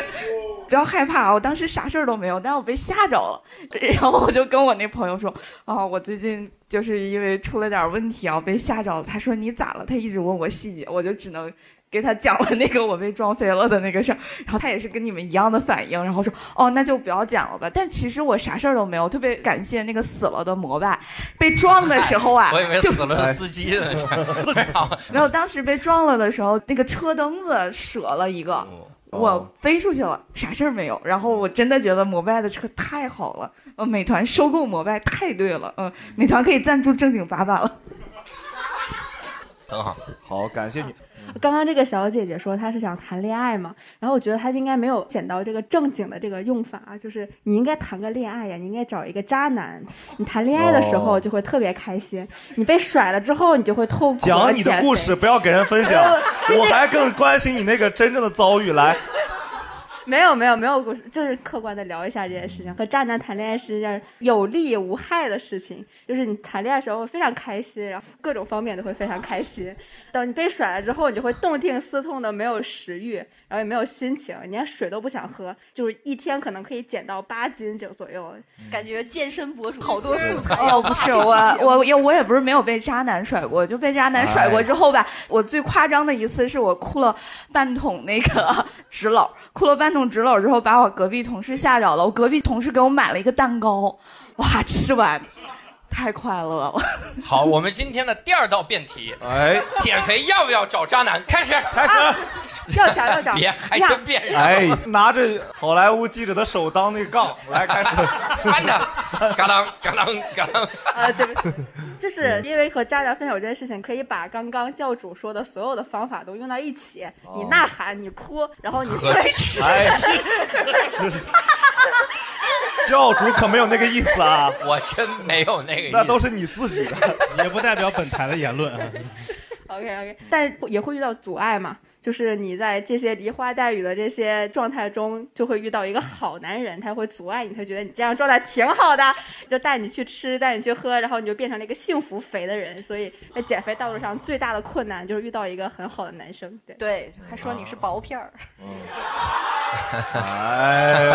不要害怕啊，我当时啥事儿都没有，但是我被吓着了。然后我就跟我那朋友说啊，我最近就是因为出了点问题啊，被吓着了。他说你咋了？他一直问我细节，我就只能。给他讲了那个我被撞飞了的那个事儿，然后他也是跟你们一样的反应，然后说哦那就不要讲了吧。但其实我啥事儿都没有，特别感谢那个死了的摩拜，被撞的时候啊，我以为就死了是司机呢。没有，当时被撞了的时候，那个车灯子折了一个，我飞出去了，啥事儿没有。然后我真的觉得摩拜的车太好了，呃，美团收购摩拜太对了，嗯、美团可以赞助正经八百了。很好，好，感谢你。刚刚这个小姐姐说她是想谈恋爱嘛，然后我觉得她应该没有捡到这个正经的这个用法，就是你应该谈个恋爱呀，你应该找一个渣男，你谈恋爱的时候哦就会特别开心，你被甩了之后你就会痛苦。讲你的故事，不要给人分享呃。就是我还更关心你那个真正的遭遇。来，没有没有没有故事，就是客观的聊一下这件事情。和渣男谈恋爱是一件有利无害的事情，就是你谈恋爱的时候非常开心，然后各种方面都会非常开心。等你被甩了之后，你就会痛定思痛的没有食欲，然后也没有心情，你连水都不想喝，就是一天可能可以减到八斤这左右。感觉健身博主好多素材哦，不是我，我也我也不是没有被渣男甩过，就被渣男甩过之后吧，我最夸张的一次是我哭了半桶那个纸篓，哭了半中纸篓之后，把我隔壁同事吓着了。我隔壁同事给我买了一个蛋糕，哇，吃完太快乐了。好，我们今天的第二道辩题，哎，减肥要不要找渣男？开始，开始，要找要找。别还真变人。哎，拿着好莱坞记者的手当那个杠，来开始，翻他，嘎当嘎当嘎当。啊，对不起，就是因为和渣男分手这件事情，可以把刚刚教主说的所有的方法都用到一起。你呐喊，你哭，然后你哎，教主可没有那个意思啊，我真没有那个意思，那都是你自己的，也不代表本台的言论。OK OK，但也会遇到阻碍嘛，就是你在这些梨花带雨的这些状态中，就会遇到一个好男人，他会阻碍你，他觉得你这样状态挺好的，就带你去吃，带你去喝，然后你就变成了一个幸福肥的人。所以在减肥道路上最大的困难就是遇到一个很好的男生。对对，还说你是薄片儿。哎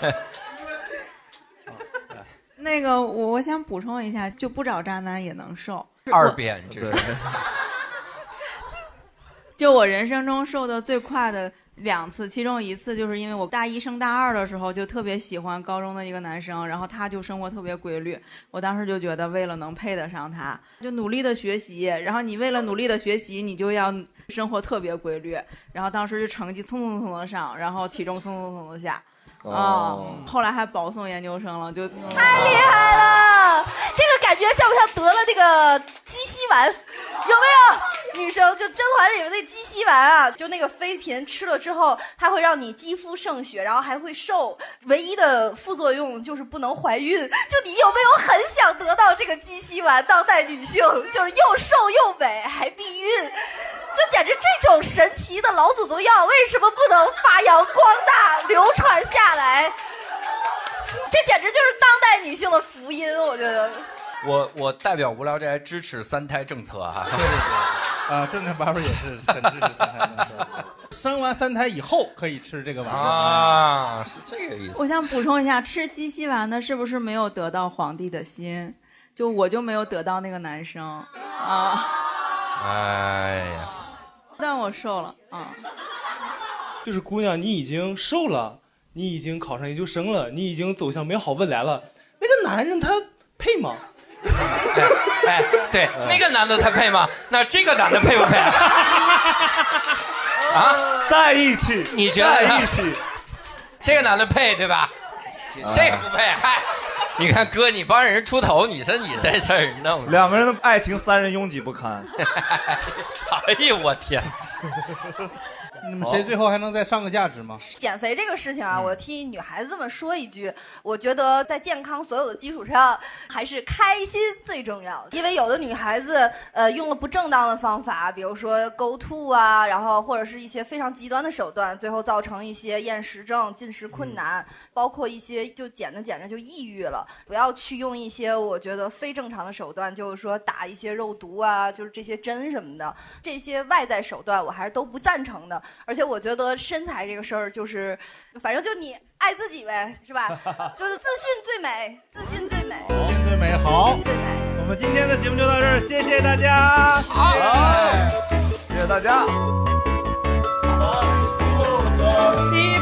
呦，那个我我想补充一下，就不找渣男也能瘦。二遍，这是。就我人生中瘦的最快的两次，其中一次就是因为我大一升大二的时候就特别喜欢高中的一个男生，然后他就生活特别规律，我当时就觉得为了能配得上他，就努力的学习，然后你为了努力的学习，你就要生活特别规律，然后当时就成绩蹭蹭蹭的上，然后体重蹭蹭蹭的下。啊、哦后来还保送研究生了，就太厉害了！这个感觉像不像得了那个鸡西丸？有没有？女生就《甄嬛》里面那鸡西丸啊，就那个妃嫔吃了之后，它会让你肌肤胜雪，然后还会瘦。唯一的副作用就是不能怀孕。就你有没有很想得到这个鸡西丸？当代女性就是又瘦又美还避孕。就简直这种神奇的老祖宗药，为什么不能发扬光大、流传下来？这简直就是当代女性的福音，我觉得。我我代表无聊斋支持三胎政策哈。对对对，啊，正正八八也是很支持三胎政策。生完三胎以后可以吃这个玩意儿啊，是这个意思。我想补充一下，吃鸡西丸的是不是没有得到皇帝的心？就我就没有得到那个男生啊，哎呀，但我瘦了啊。就是姑娘，你已经瘦了，你已经考上研究生了，你已经走向美好未来了。那个男人他配吗？哎，对，那个男的他配吗？那这个男的配不配？啊，在一起，你觉得在一起？这个男的配对吧？这个不配，嗨，你看哥，你帮人出头，你说你这事儿弄，两个人的爱情三人拥挤不堪。哎呦我天！你们谁最后还能再上个价值吗？减肥这个事情嗯啊，我替女孩子们说一句，我觉得在健康所有的基础上，还是开心最重要。因为有的女孩子，呃，用了不正当的方法，比如说勾吐啊，然后或者是一些非常极端的手段，最后造成一些厌食症、进食困难，包括一些就减着减着就抑郁了。不要去用一些我觉得非正常的手段，就是说打一些肉毒啊，就是这些针什么的，这些外在手段我还是都不赞成的。而且我觉得身材这个事儿就是，反正就你爱自己呗，是吧？就是自信最美，自信最美，自信最美好。我们今天的节目就到这儿，谢谢大家。好，谢谢大家。一，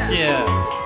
谢谢。